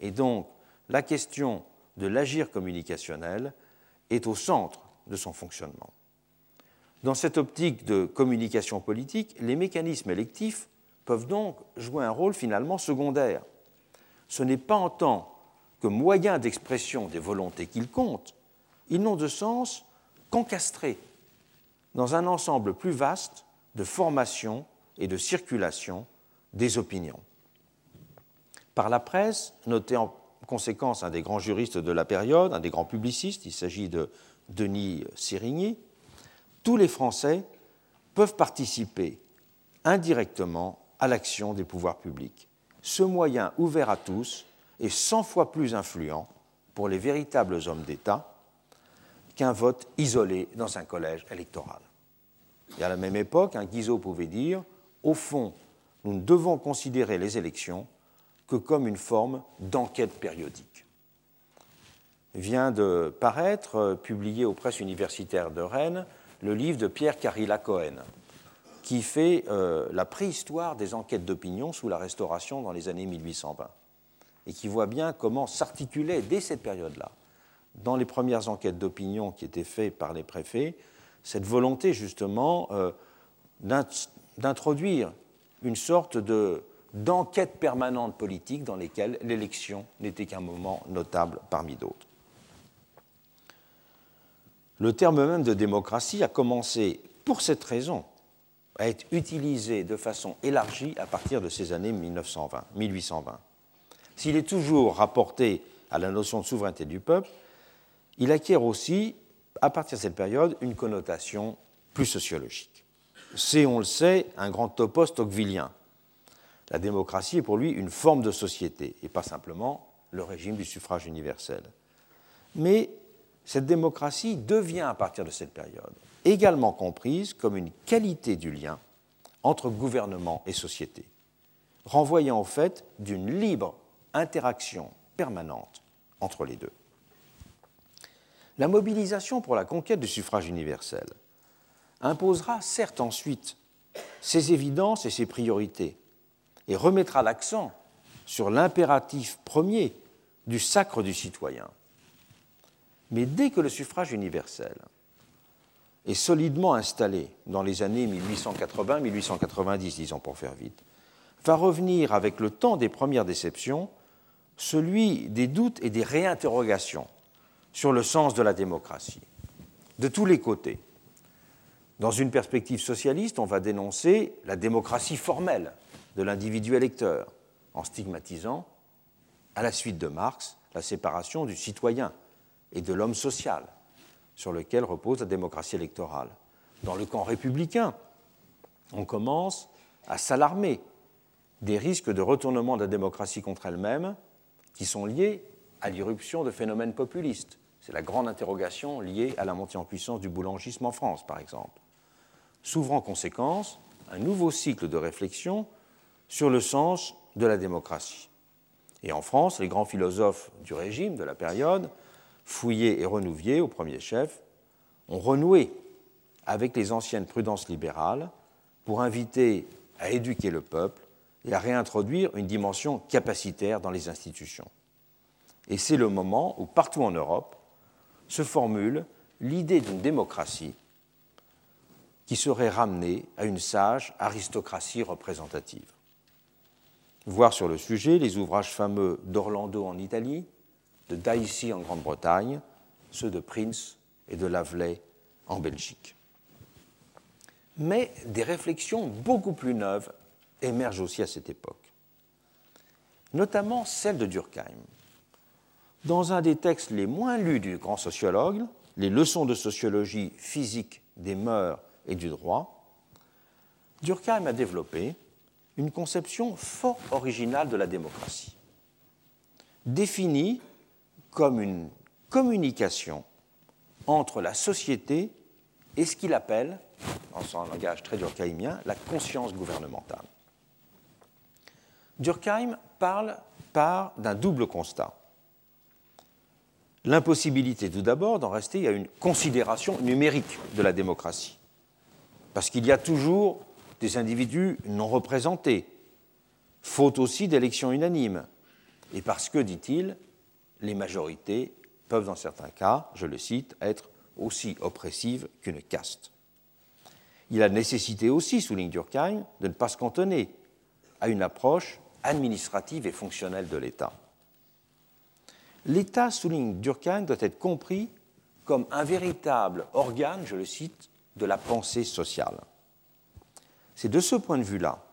Et donc, la question de l'agir communicationnel est au centre de son fonctionnement. Dans cette optique de communication politique, les mécanismes électifs peuvent donc jouer un rôle finalement secondaire. Ce n'est pas en tant que moyen d'expression des volontés qu'ils comptent, ils n'ont de sens qu'encastrés dans un ensemble plus vaste de formation et de circulation des opinions. Par la presse, noté en conséquence un des grands juristes de la période, un des grands publicistes, il s'agit de Denis Sérigny, tous les Français peuvent participer indirectement à l'action des pouvoirs publics. Ce moyen ouvert à tous est cent fois plus influent pour les véritables hommes d'État qu'un vote isolé dans un collège électoral. Et à la même époque, un Guizot pouvait dire Au fond, nous ne devons considérer les élections que comme une forme d'enquête périodique. Vient de paraître, euh, publié aux presses universitaires de Rennes, le livre de Pierre Carilla Cohen, qui fait euh, la préhistoire des enquêtes d'opinion sous la Restauration dans les années 1820, et qui voit bien comment s'articulait dès cette période-là, dans les premières enquêtes d'opinion qui étaient faites par les préfets, cette volonté justement euh, d'introduire une sorte d'enquête permanente politique dans lesquelles l'élection n'était qu'un moment notable parmi d'autres. Le terme même de démocratie a commencé, pour cette raison, à être utilisé de façon élargie à partir de ces années 1920, 1820. S'il est toujours rapporté à la notion de souveraineté du peuple, il acquiert aussi, à partir de cette période, une connotation plus sociologique. C'est, on le sait, un grand topos tocquevillien. La démocratie est pour lui une forme de société et pas simplement le régime du suffrage universel. Mais cette démocratie devient à partir de cette période également comprise comme une qualité du lien entre gouvernement et société, renvoyant au fait d'une libre interaction permanente entre les deux. La mobilisation pour la conquête du suffrage universel imposera certes ensuite ses évidences et ses priorités et remettra l'accent sur l'impératif premier du sacre du citoyen, mais dès que le suffrage universel est solidement installé dans les années 1880-1890, disons pour faire vite, va revenir avec le temps des premières déceptions celui des doutes et des réinterrogations sur le sens de la démocratie, de tous les côtés. Dans une perspective socialiste, on va dénoncer la démocratie formelle de l'individu électeur, en stigmatisant, à la suite de Marx, la séparation du citoyen et de l'homme social, sur lequel repose la démocratie électorale. Dans le camp républicain, on commence à s'alarmer des risques de retournement de la démocratie contre elle-même qui sont liés à l'irruption de phénomènes populistes. C'est la grande interrogation liée à la montée en puissance du boulangisme en France, par exemple. S'ouvre en conséquence un nouveau cycle de réflexion sur le sens de la démocratie. Et en France, les grands philosophes du régime de la période Fouillé et Renouvier, au premier chef, ont renoué avec les anciennes prudences libérales pour inviter à éduquer le peuple et à réintroduire une dimension capacitaire dans les institutions. Et c'est le moment où, partout en Europe, se formule l'idée d'une démocratie qui serait ramenée à une sage aristocratie représentative. Voir sur le sujet les ouvrages fameux d'Orlando en Italie, de Daisy en Grande-Bretagne, ceux de Prince et de Laveley en Belgique. Mais des réflexions beaucoup plus neuves émergent aussi à cette époque, notamment celle de Durkheim. Dans un des textes les moins lus du grand sociologue, Les leçons de sociologie physique des mœurs et du droit, Durkheim a développé une conception fort originale de la démocratie, définie comme une communication entre la société et ce qu'il appelle, en son langage très durkheimien, la conscience gouvernementale. Durkheim parle par d'un double constat. L'impossibilité tout d'abord d'en rester à une considération numérique de la démocratie, parce qu'il y a toujours des individus non représentés, faute aussi d'élections unanimes, et parce que, dit-il, les majorités peuvent dans certains cas, je le cite, être aussi oppressives qu'une caste. Il a nécessité aussi, souligne Durkheim, de ne pas se cantonner à une approche administrative et fonctionnelle de l'État. L'État, souligne Durkheim, doit être compris comme un véritable organe, je le cite, de la pensée sociale. C'est de ce point de vue-là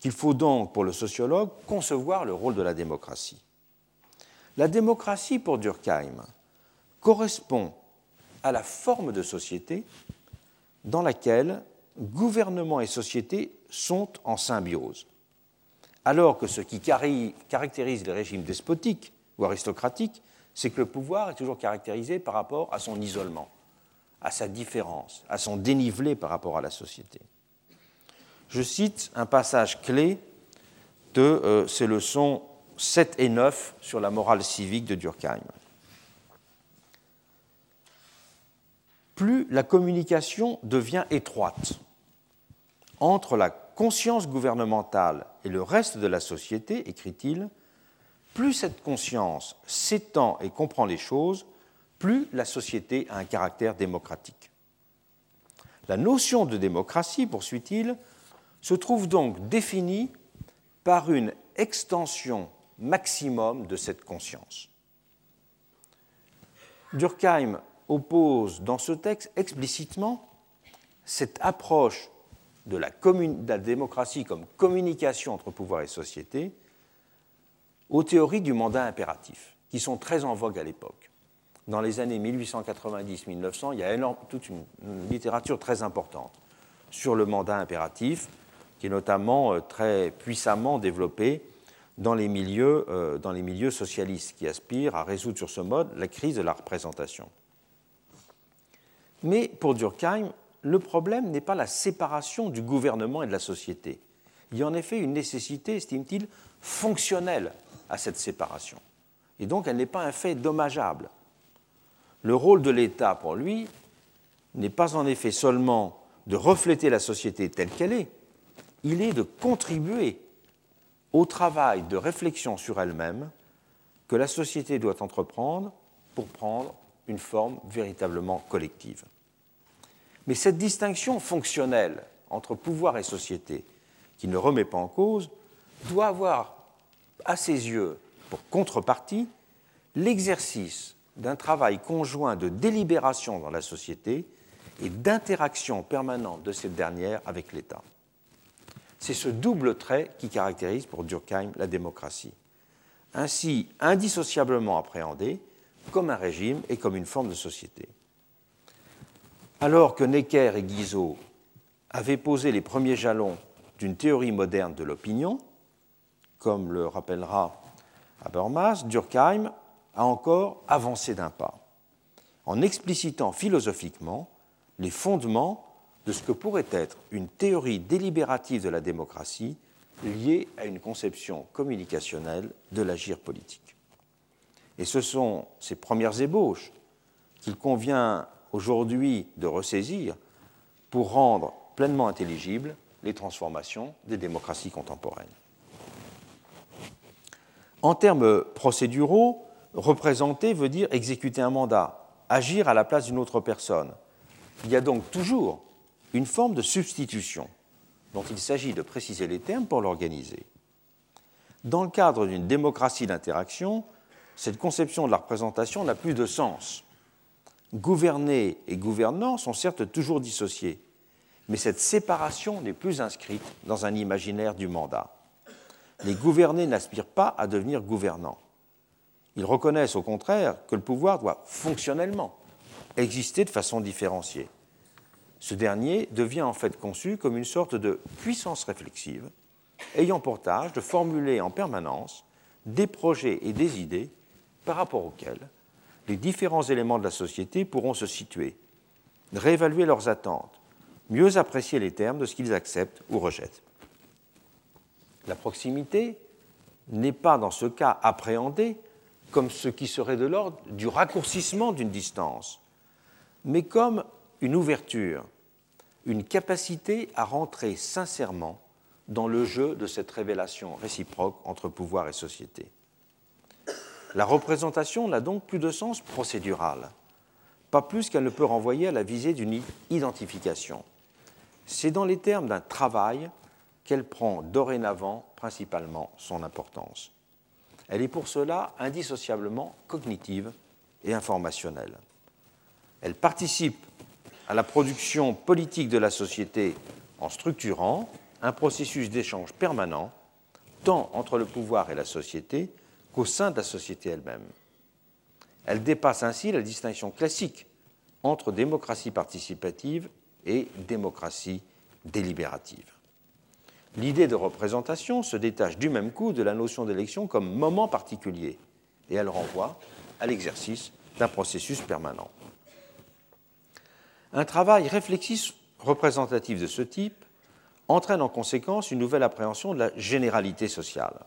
qu'il faut donc, pour le sociologue, concevoir le rôle de la démocratie. La démocratie, pour Durkheim, correspond à la forme de société dans laquelle gouvernement et société sont en symbiose alors que ce qui caractérise les régimes despotiques ou aristocratiques, c'est que le pouvoir est toujours caractérisé par rapport à son isolement, à sa différence, à son dénivelé par rapport à la société. Je cite un passage clé de euh, ces leçons 7 et 9 sur la morale civique de Durkheim. Plus la communication devient étroite entre la conscience gouvernementale et le reste de la société, écrit-il, plus cette conscience s'étend et comprend les choses, plus la société a un caractère démocratique. La notion de démocratie, poursuit-il, se trouve donc définie par une extension maximum de cette conscience. Durkheim oppose dans ce texte explicitement cette approche de la, démocratie comme communication entre pouvoir et société aux théories du mandat impératif, qui sont très en vogue à l'époque. Dans les années 1890-1900, il y a toute une, littérature très importante sur le mandat impératif, qui est notamment euh, très puissamment développé dans les, milieux, euh, dans les milieux socialistes, qui aspirent à résoudre sur ce mode la crise de la représentation. Mais pour Durkheim, le problème n'est pas la séparation du gouvernement et de la société. Il y a en effet une nécessité, estime-t-il, fonctionnelle à cette séparation. Et donc elle n'est pas un fait dommageable. Le rôle de l'État, pour lui, n'est pas en effet seulement de refléter la société telle qu'elle est, il est de contribuer au travail de réflexion sur elle-même que la société doit entreprendre pour prendre une forme véritablement collective. Mais cette distinction fonctionnelle entre pouvoir et société, qui ne remet pas en cause, doit avoir à ses yeux pour contrepartie l'exercice d'un travail conjoint de délibération dans la société et d'interaction permanente de cette dernière avec l'État. C'est ce double trait qui caractérise pour Durkheim la démocratie, ainsi indissociablement appréhendée comme un régime et comme une forme de société. Alors que Necker et Guizot avaient posé les premiers jalons d'une théorie moderne de l'opinion, comme le rappellera Habermas, Durkheim a encore avancé d'un pas, en explicitant philosophiquement les fondements de ce que pourrait être une théorie délibérative de la démocratie liée à une conception communicationnelle de l'agir politique. Et ce sont ces premières ébauches qu'il convient aujourd'hui de ressaisir pour rendre pleinement intelligibles les transformations des démocraties contemporaines. En termes procéduraux, représenter veut dire exécuter un mandat, agir à la place d'une autre personne. Il y a donc toujours une forme de substitution dont il s'agit de préciser les termes pour l'organiser. Dans le cadre d'une démocratie d'interaction, cette conception de la représentation n'a plus de sens Gouverner et gouvernant sont certes toujours dissociés, mais cette séparation n'est plus inscrite dans un imaginaire du mandat. Les gouvernés n'aspirent pas à devenir gouvernants. Ils reconnaissent au contraire que le pouvoir doit fonctionnellement exister de façon différenciée. Ce dernier devient en fait conçu comme une sorte de puissance réflexive, ayant pour tâche de formuler en permanence des projets et des idées par rapport auxquels les différents éléments de la société pourront se situer, réévaluer leurs attentes, mieux apprécier les termes de ce qu'ils acceptent ou rejettent. La proximité n'est pas dans ce cas appréhendée comme ce qui serait de l'ordre du raccourcissement d'une distance, mais comme une ouverture, une capacité à rentrer sincèrement dans le jeu de cette révélation réciproque entre pouvoir et société. La représentation n'a donc plus de sens procédural, pas plus qu'elle ne peut renvoyer à la visée d'une identification. C'est dans les termes d'un travail qu'elle prend dorénavant principalement son importance. Elle est pour cela indissociablement cognitive et informationnelle. Elle participe à la production politique de la société en structurant un processus d'échange permanent, tant entre le pouvoir et la société qu'au sein de la société elle-même. Elle dépasse ainsi la distinction classique entre démocratie participative et démocratie délibérative. L'idée de représentation se détache du même coup de la notion d'élection comme moment particulier, et elle renvoie à l'exercice d'un processus permanent. Un travail réflexif représentatif de ce type entraîne en conséquence une nouvelle appréhension de la généralité sociale.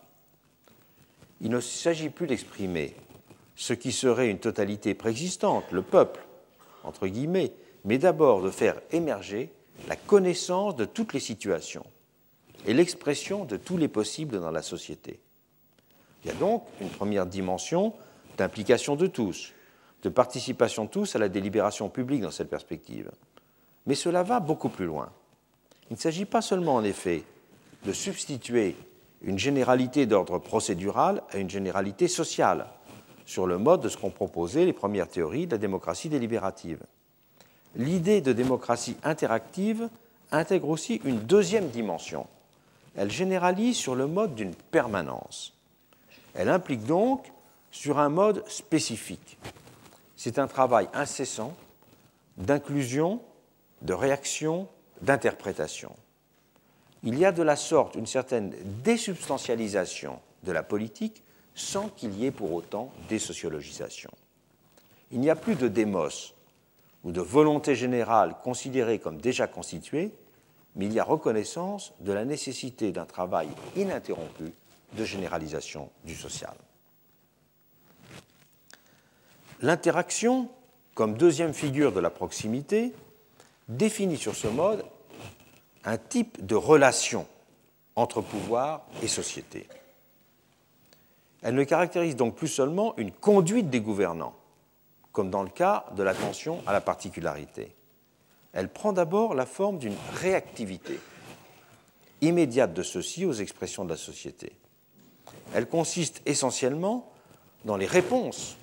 Il ne s'agit plus d'exprimer ce qui serait une totalité préexistante, le peuple, entre guillemets, mais d'abord de faire émerger la connaissance de toutes les situations et l'expression de tous les possibles dans la société. Il y a donc une première dimension d'implication de tous, de participation tous à la délibération publique dans cette perspective. Mais cela va beaucoup plus loin. Il ne s'agit pas seulement, en effet, de substituer une généralité d'ordre procédural à une généralité sociale, sur le mode de ce qu'ont proposé les premières théories de la démocratie délibérative. L'idée de démocratie interactive intègre aussi une deuxième dimension. Elle généralise sur le mode d'une permanence. Elle implique donc sur un mode spécifique. C'est un travail incessant d'inclusion, de réaction, d'interprétation. Il y a de la sorte une certaine désubstantialisation de la politique sans qu'il y ait pour autant désociologisation. Il n'y a plus de démos ou de volonté générale considérée comme déjà constituée, mais il y a reconnaissance de la nécessité d'un travail ininterrompu de généralisation du social. L'interaction, comme deuxième figure de la proximité, définit sur ce mode un type de relation entre pouvoir et société. Elle ne caractérise donc plus seulement une conduite des gouvernants, comme dans le cas de l'attention à la particularité. Elle prend d'abord la forme d'une réactivité immédiate de ceux-ci aux expressions de la société. Elle consiste essentiellement dans les réponses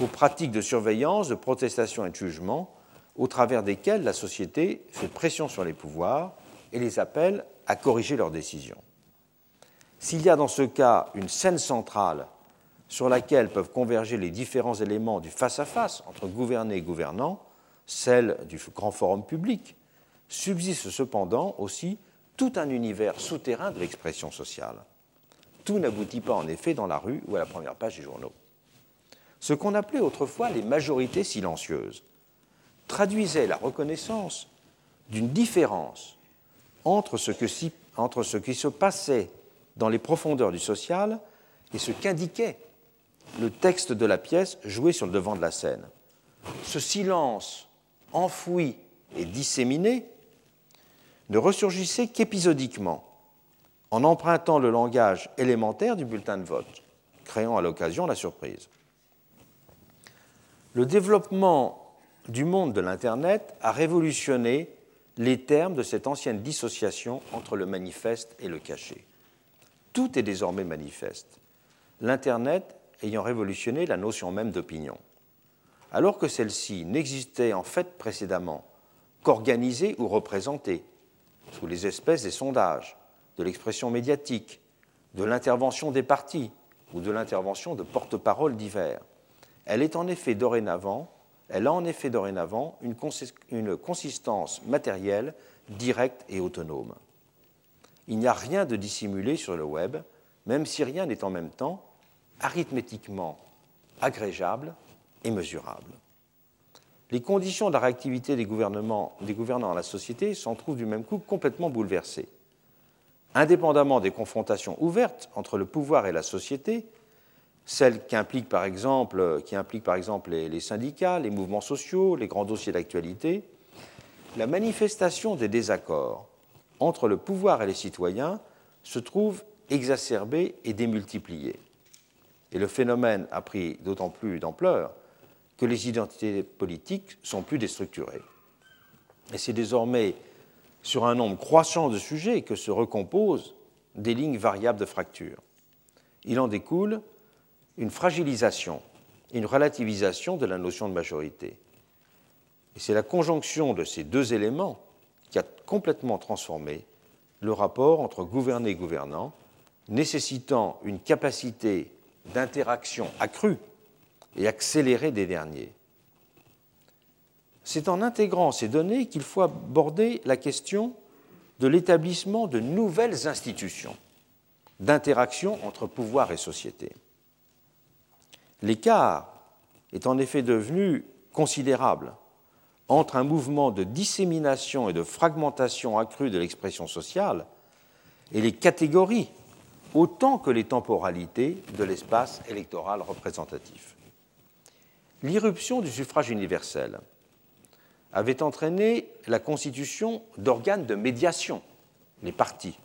aux pratiques de surveillance, de protestation et de jugement au travers desquelles la société fait pression sur les pouvoirs et les appelle à corriger leurs décisions. S'il y a dans ce cas une scène centrale sur laquelle peuvent converger les différents éléments du face-à-face entre gouverné et gouvernant, celle du grand forum public, subsiste cependant aussi tout un univers souterrain de l'expression sociale. Tout n'aboutit pas en effet dans la rue ou à la première page des journaux. Ce qu'on appelait autrefois les majorités silencieuses traduisait la reconnaissance d'une différence entre ce, qui se passait dans les profondeurs du social et ce qu'indiquait le texte de la pièce joué sur le devant de la scène. Ce silence enfoui et disséminé ne ressurgissait qu'épisodiquement, en empruntant le langage élémentaire du bulletin de vote, créant à l'occasion la surprise. Le développement du monde de l'Internet a révolutionné les termes de cette ancienne dissociation entre le manifeste et le caché. Tout est désormais manifeste, l'Internet ayant révolutionné la notion même d'opinion. Alors que celle-ci n'existait en fait précédemment qu'organisée ou représentée, sous les espèces des sondages, de l'expression médiatique, de l'intervention des partis ou de l'intervention de porte-paroles divers. Elle est en effet dorénavant a en effet dorénavant une, consistance matérielle directe et autonome. Il n'y a rien de dissimulé sur le web, même si rien n'est en même temps arithmétiquement agrégeable et mesurable. Les conditions de la réactivité des, gouvernements, des gouvernants à la société s'en trouvent du même coup complètement bouleversées. Indépendamment des confrontations ouvertes entre le pouvoir et la société, celles qui impliquent par exemple, qui impliquent par exemple les, les syndicats, les mouvements sociaux, les grands dossiers d'actualité, la manifestation des désaccords entre le pouvoir et les citoyens se trouve exacerbée et démultipliée. Et le phénomène a pris d'autant plus d'ampleur que les identités politiques sont plus déstructurées. Et c'est désormais sur un nombre croissant de sujets que se recomposent des lignes variables de fracture. Il en découle une fragilisation, une relativisation de la notion de majorité. C'est la conjonction de ces deux éléments qui a complètement transformé le rapport entre gouverné et gouvernant, nécessitant une capacité d'interaction accrue et accélérée des derniers. C'est en intégrant ces données qu'il faut aborder la question de l'établissement de nouvelles institutions d'interaction entre pouvoir et société. L'écart est en effet devenu considérable entre un mouvement de dissémination et de fragmentation accrue de l'expression sociale et les catégories autant que les temporalités de l'espace électoral représentatif. L'irruption du suffrage universel avait entraîné la constitution d'organes de médiation, les partis,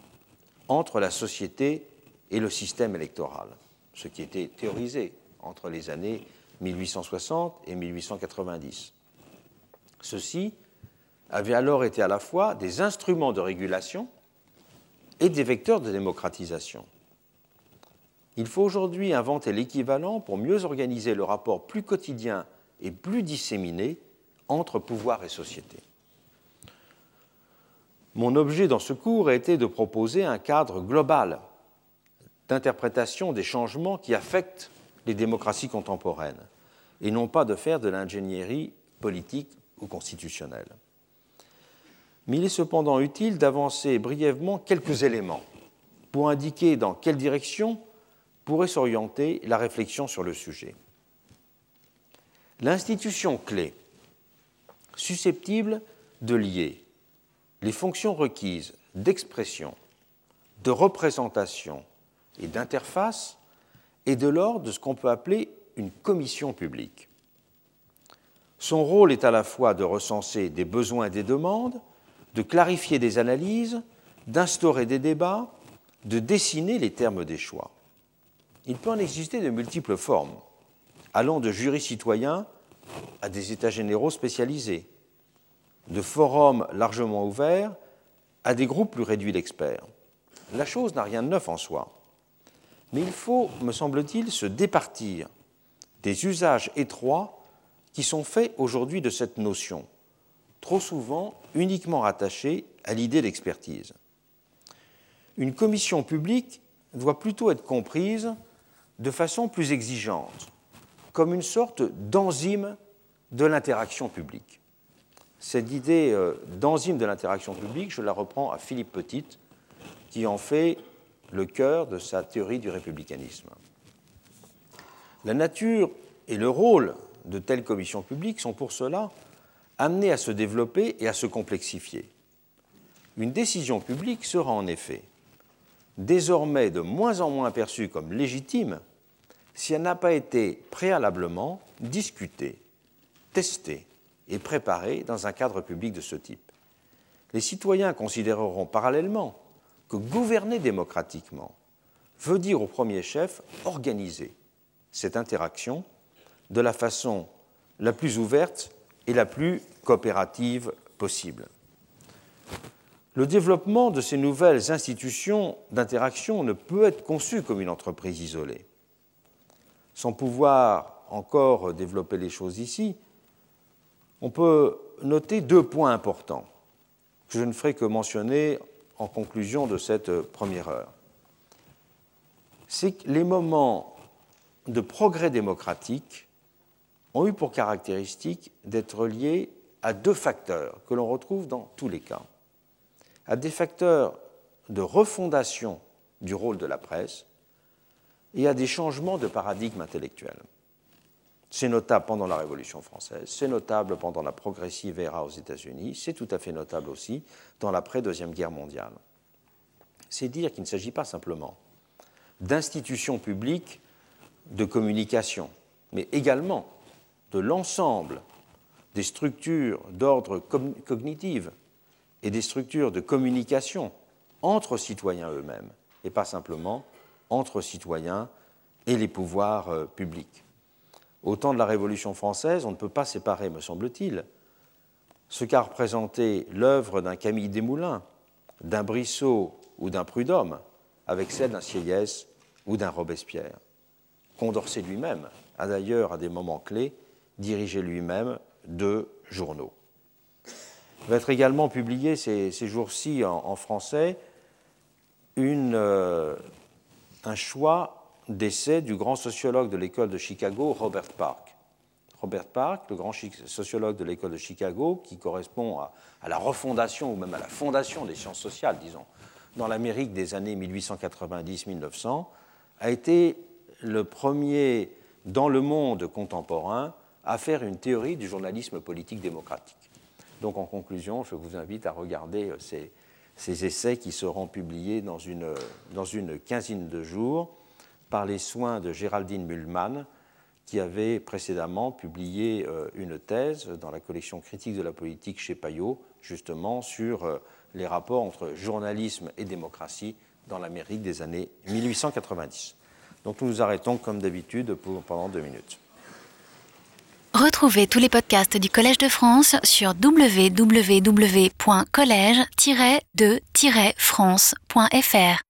entre la société et le système électoral, ce qui était théorisé entre les années 1860 et 1890. Ceux-ci avaient alors été à la fois des instruments de régulation et des vecteurs de démocratisation. Il faut aujourd'hui inventer l'équivalent pour mieux organiser le rapport plus quotidien et plus disséminé entre pouvoir et société. Mon objet dans ce cours a été de proposer un cadre global d'interprétation des changements qui affectent les démocraties contemporaines, et non pas de faire de l'ingénierie politique ou constitutionnelle. Mais il est cependant utile d'avancer brièvement quelques éléments pour indiquer dans quelle direction pourrait s'orienter la réflexion sur le sujet. L'institution clé, susceptible de lier les fonctions requises d'expression, de représentation et d'interface, est de l'ordre de ce qu'on peut appeler une commission publique. Son rôle est à la fois de recenser des besoins et des demandes, de clarifier des analyses, d'instaurer des débats, de dessiner les termes des choix. Il peut en exister de multiples formes, allant de jurys citoyens à des états généraux spécialisés, de forums largement ouverts à des groupes plus réduits d'experts. La chose n'a rien de neuf en soi, mais il faut, me semble-t-il, se départir des usages étroits qui sont faits aujourd'hui de cette notion, trop souvent uniquement rattachée à l'idée d'expertise. Une commission publique doit plutôt être comprise de façon plus exigeante, comme une sorte d'enzyme de l'interaction publique. Cette idée euh, d'enzyme de l'interaction publique, je la reprends à Philippe Petit, qui en fait le cœur de sa théorie du républicanisme. La nature et le rôle de telles commissions publiques sont pour cela amenés à se développer et à se complexifier. Une décision publique sera en effet désormais de moins en moins perçue comme légitime si elle n'a pas été préalablement discutée, testée et préparée dans un cadre public de ce type. Les citoyens considéreront parallèlement que gouverner démocratiquement veut dire au premier chef organiser cette interaction de la façon la plus ouverte et la plus coopérative possible. Le développement de ces nouvelles institutions d'interaction ne peut être conçu comme une entreprise isolée sans pouvoir encore développer les choses ici, on peut noter deux points importants que je ne ferai que mentionner en conclusion de cette première heure. C'est que les moments de progrès démocratique ont eu pour caractéristique d'être liés à deux facteurs que l'on retrouve dans tous les cas. À des facteurs de refondation du rôle de la presse et à des changements de paradigme intellectuel. C'est notable pendant la Révolution française, c'est notable pendant la progressive era aux États-Unis, c'est tout à fait notable aussi dans l'après-deuxième guerre mondiale. C'est dire qu'il ne s'agit pas simplement d'institutions publiques de communication, mais également de l'ensemble des structures d'ordre cognitive et des structures de communication entre citoyens eux-mêmes, et pas simplement entre citoyens et les pouvoirs euh, publics. Au temps de la Révolution française, on ne peut pas séparer, me semble-t-il, ce qu'a représenté l'œuvre d'un Camille Desmoulins, d'un Brissot ou d'un Prudhomme avec celle d'un Sieyès ou d'un Robespierre. Condorcet lui-même a d'ailleurs, à des moments clés, dirigé lui-même deux journaux. Il va être également publié ces, jours-ci en, français euh, un choix d'essai du grand sociologue de l'école de Chicago, Robert Park. Robert Park, le grand sociologue de l'école de Chicago, qui correspond à, la refondation ou même à la fondation des sciences sociales, disons, dans l'Amérique des années 1890-1900, a été le premier dans le monde contemporain à faire une théorie du journalisme politique démocratique. Donc en conclusion, je vous invite à regarder ces, ces essais qui seront publiés dans une quinzaine de jours par les soins de Géraldine Mühlmann, qui avait précédemment publié euh, une thèse dans la collection critique de la politique chez Payot, justement sur euh, les rapports entre journalisme et démocratie dans l'Amérique des années 1890. Donc nous nous arrêtons comme d'habitude pendant deux minutes. Retrouvez tous les podcasts du Collège de France sur www.collège-de-france.fr.